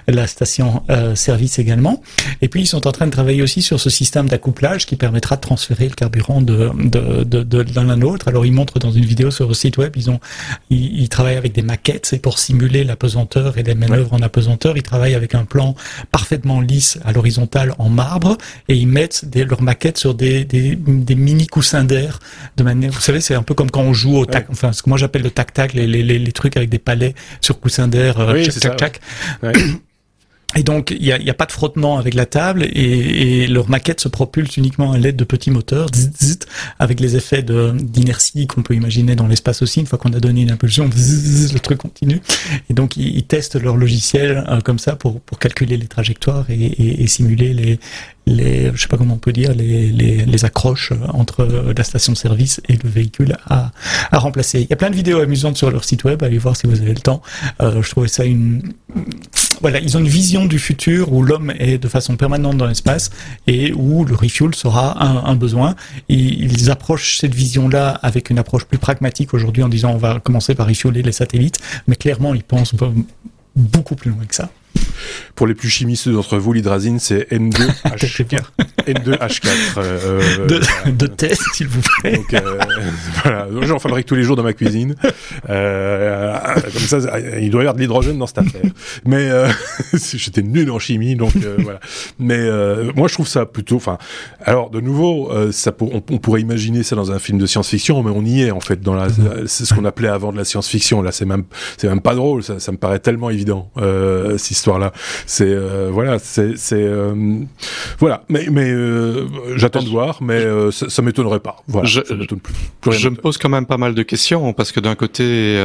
la station euh, service également. Et puis ils sont en train de travailler aussi sur ce système d'accouplage qui permettra de transférer le carburant de de de, de l'un à l'autre. Alors ils montrent dans une vidéo sur le site web, ils ont ils, ils travaillent avec des maquettes, c'est pour simuler la pesanteur et les manœuvres en apesanteur. Ils travaillent avec un plan parfaitement lisse à l'horizontale en marbre et ils mettent des, leurs maquettes sur des, des, des mini coussins d'air de manière. Vous savez, c'est un peu comme quand on joue au tac. Enfin, ce que moi j'appelle le tac tac, les, les, les, trucs avec des palets sur coussins d'air. Euh, oui, tchac, et donc, il n'y a, a, pas de frottement avec la table et, et, leur maquette se propulse uniquement à l'aide de petits moteurs, avec les effets d'inertie qu'on peut imaginer dans l'espace aussi. Une fois qu'on a donné une impulsion, le truc continue. Et donc, ils, ils testent leur logiciel euh, comme ça pour, pour calculer les trajectoires et, et, et simuler les, les, je sais pas comment on peut dire, les, les, les accroches entre la station-service et le véhicule à, à remplacer. Il y a plein de vidéos amusantes sur leur site web, allez voir si vous avez le temps. Euh, je trouvais ça une, voilà, ils ont une vision du futur où l'homme est de façon permanente dans l'espace et où le refuel sera un, besoin. Ils approchent cette vision-là avec une approche plus pragmatique aujourd'hui en disant on va commencer par refueler les satellites, mais clairement ils pensent beaucoup plus loin que ça. Pour les plus chimistes d'entre vous, l'hydrazine, c'est N2H4. N2H4. Euh, de, voilà. de test, s'il vous plaît. Donc, euh, voilà. J'en fabrique tous les jours dans ma cuisine. Euh, comme ça, il doit y avoir de l'hydrogène dans cette affaire. Mais euh, j'étais nul en chimie, donc euh, voilà. Mais euh, moi, je trouve ça plutôt. Enfin, alors de nouveau, ça pour, on, on, pourrait imaginer ça dans un film de science-fiction, mais on y est en fait. Dans la, c'est ce qu'on appelait avant de la science-fiction. Là, c'est même, c'est même pas drôle. Ça, ça me paraît tellement évident. Euh, C'est euh, voilà, c'est euh, voilà. Mais mais euh, j'attends de voir, mais ça, ça m'étonnerait pas. Voilà, je, ça plus. plus je me pose quand même pas mal de questions parce que d'un côté,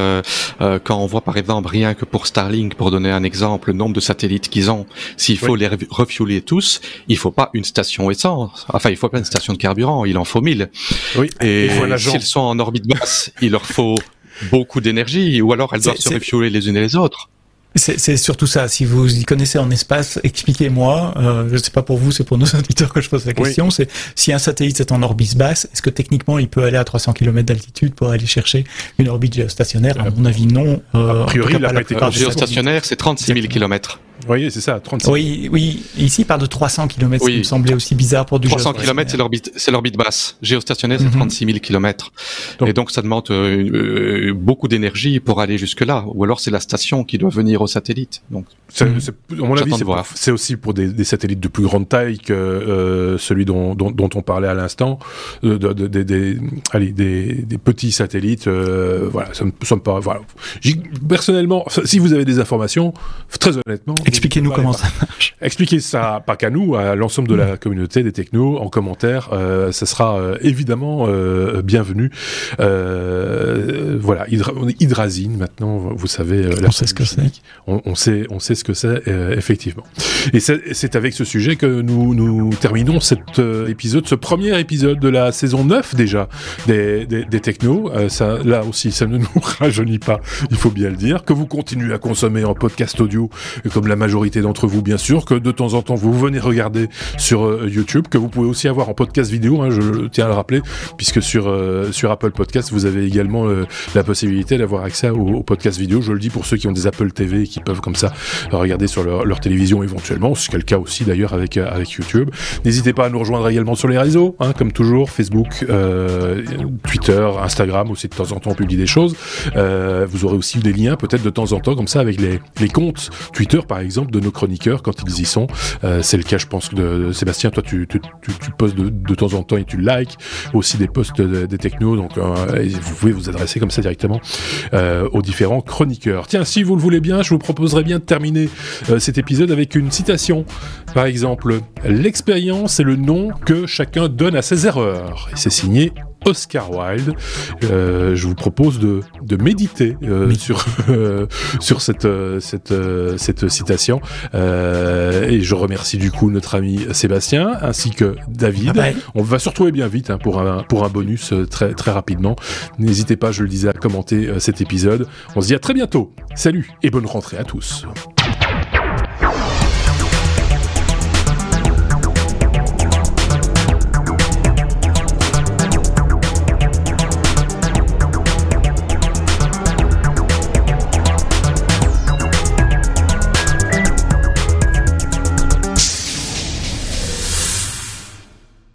quand on voit par exemple rien que pour Starlink, pour donner un exemple, le nombre de satellites qu'ils ont, s'il faut oui. les refueler tous, il faut pas une station essence. Enfin, il faut pas une station de carburant, il en faut mille. Oui. Et s'ils sont en orbite basse, il leur faut beaucoup d'énergie, ou alors elles doivent se refueler les unes et les autres. C'est surtout ça. Si vous y connaissez en espace, expliquez-moi. Euh, je ne sais pas pour vous, c'est pour nos auditeurs que je pose la question. Oui. C'est si un satellite est en orbite basse, est-ce que techniquement il peut aller à 300 km d'altitude pour aller chercher une orbite géostationnaire? À mon avis, non. Euh, a priori, la pas géostationnaire, c'est 36 000 km. Oui, c'est ça, 36 Oui, oui. Ici, il parle de 300 km, ce qui me semblait aussi bizarre pour du 300 km, c'est l'orbite, c'est l'orbite basse. Géostationnaire, c'est 36 000 km. et donc, ça demande euh, beaucoup d'énergie pour aller jusque-là. Ou alors, c'est la station qui doit venir au satellite. Donc, c'est, à mon avis, c'est, aussi pour des, satellites de plus grande taille que euh, celui dont, dont, dont, on parlait à l'instant, euh, de, de, de, allez, des, des, petits satellites. Euh, voilà, ça me semble pas. Voilà. Personnellement, si vous avez des informations, très honnêtement, expliquez-nous comment ça marche. Expliquez ça, pas qu'à nous, à l'ensemble de la communauté des technos en commentaire. Euh, ce sera euh, évidemment euh, bienvenu. Euh, voilà, Hydra, hydrazine maintenant, vous savez. on sait ce que c'est. On, on, sait, on sait ce que c'est effectivement. Et c'est avec ce sujet que nous, nous terminons cet épisode, ce premier épisode de la saison 9 déjà des, des, des technos. ça, là aussi, ça ne nous rajeunit pas, il faut bien le dire. Que vous continuez à consommer en podcast audio, comme la majorité d'entre vous, bien sûr, que de temps en temps vous venez regarder sur euh, YouTube, que vous pouvez aussi avoir en podcast vidéo, hein, je tiens à le rappeler, puisque sur euh, sur Apple Podcast vous avez également euh, la possibilité d'avoir accès au, podcast vidéo. Je le dis pour ceux qui ont des Apple TV et qui peuvent comme ça regarder sur leur, télévision éventuellement, c'est le cas aussi d'ailleurs avec avec YouTube. N'hésitez pas à nous rejoindre également sur les réseaux, hein, comme toujours, Facebook, Twitter, Instagram aussi de temps en temps on publie des choses. vous aurez aussi des liens peut-être de temps en temps comme ça avec les, les comptes Twitter par exemple de nos chroniqueurs quand ils y sont. Euh, c'est le cas, je pense, de, Sébastien. Toi, tu, postes de, de, temps en temps et tu likes aussi des posts des technos. Donc, euh, vous pouvez vous adresser comme ça directement euh, aux différents chroniqueurs. Tiens, si vous le voulez bien, je vous proposerais bien de terminer cet épisode avec une citation. Par exemple, l'expérience est le nom que chacun donne à ses erreurs. Et c'est signé Oscar Wilde. Euh, je vous propose de, de méditer euh, sur euh, sur cette cette cette citation et je remercie du coup notre ami Sébastien ainsi que David. On va se retrouver bien vite hein, pour un pour un bonus très très rapidement. N'hésitez pas, je le disais, à commenter cet épisode. On se dit à très bientôt. Salut et bonne rentrée à tous.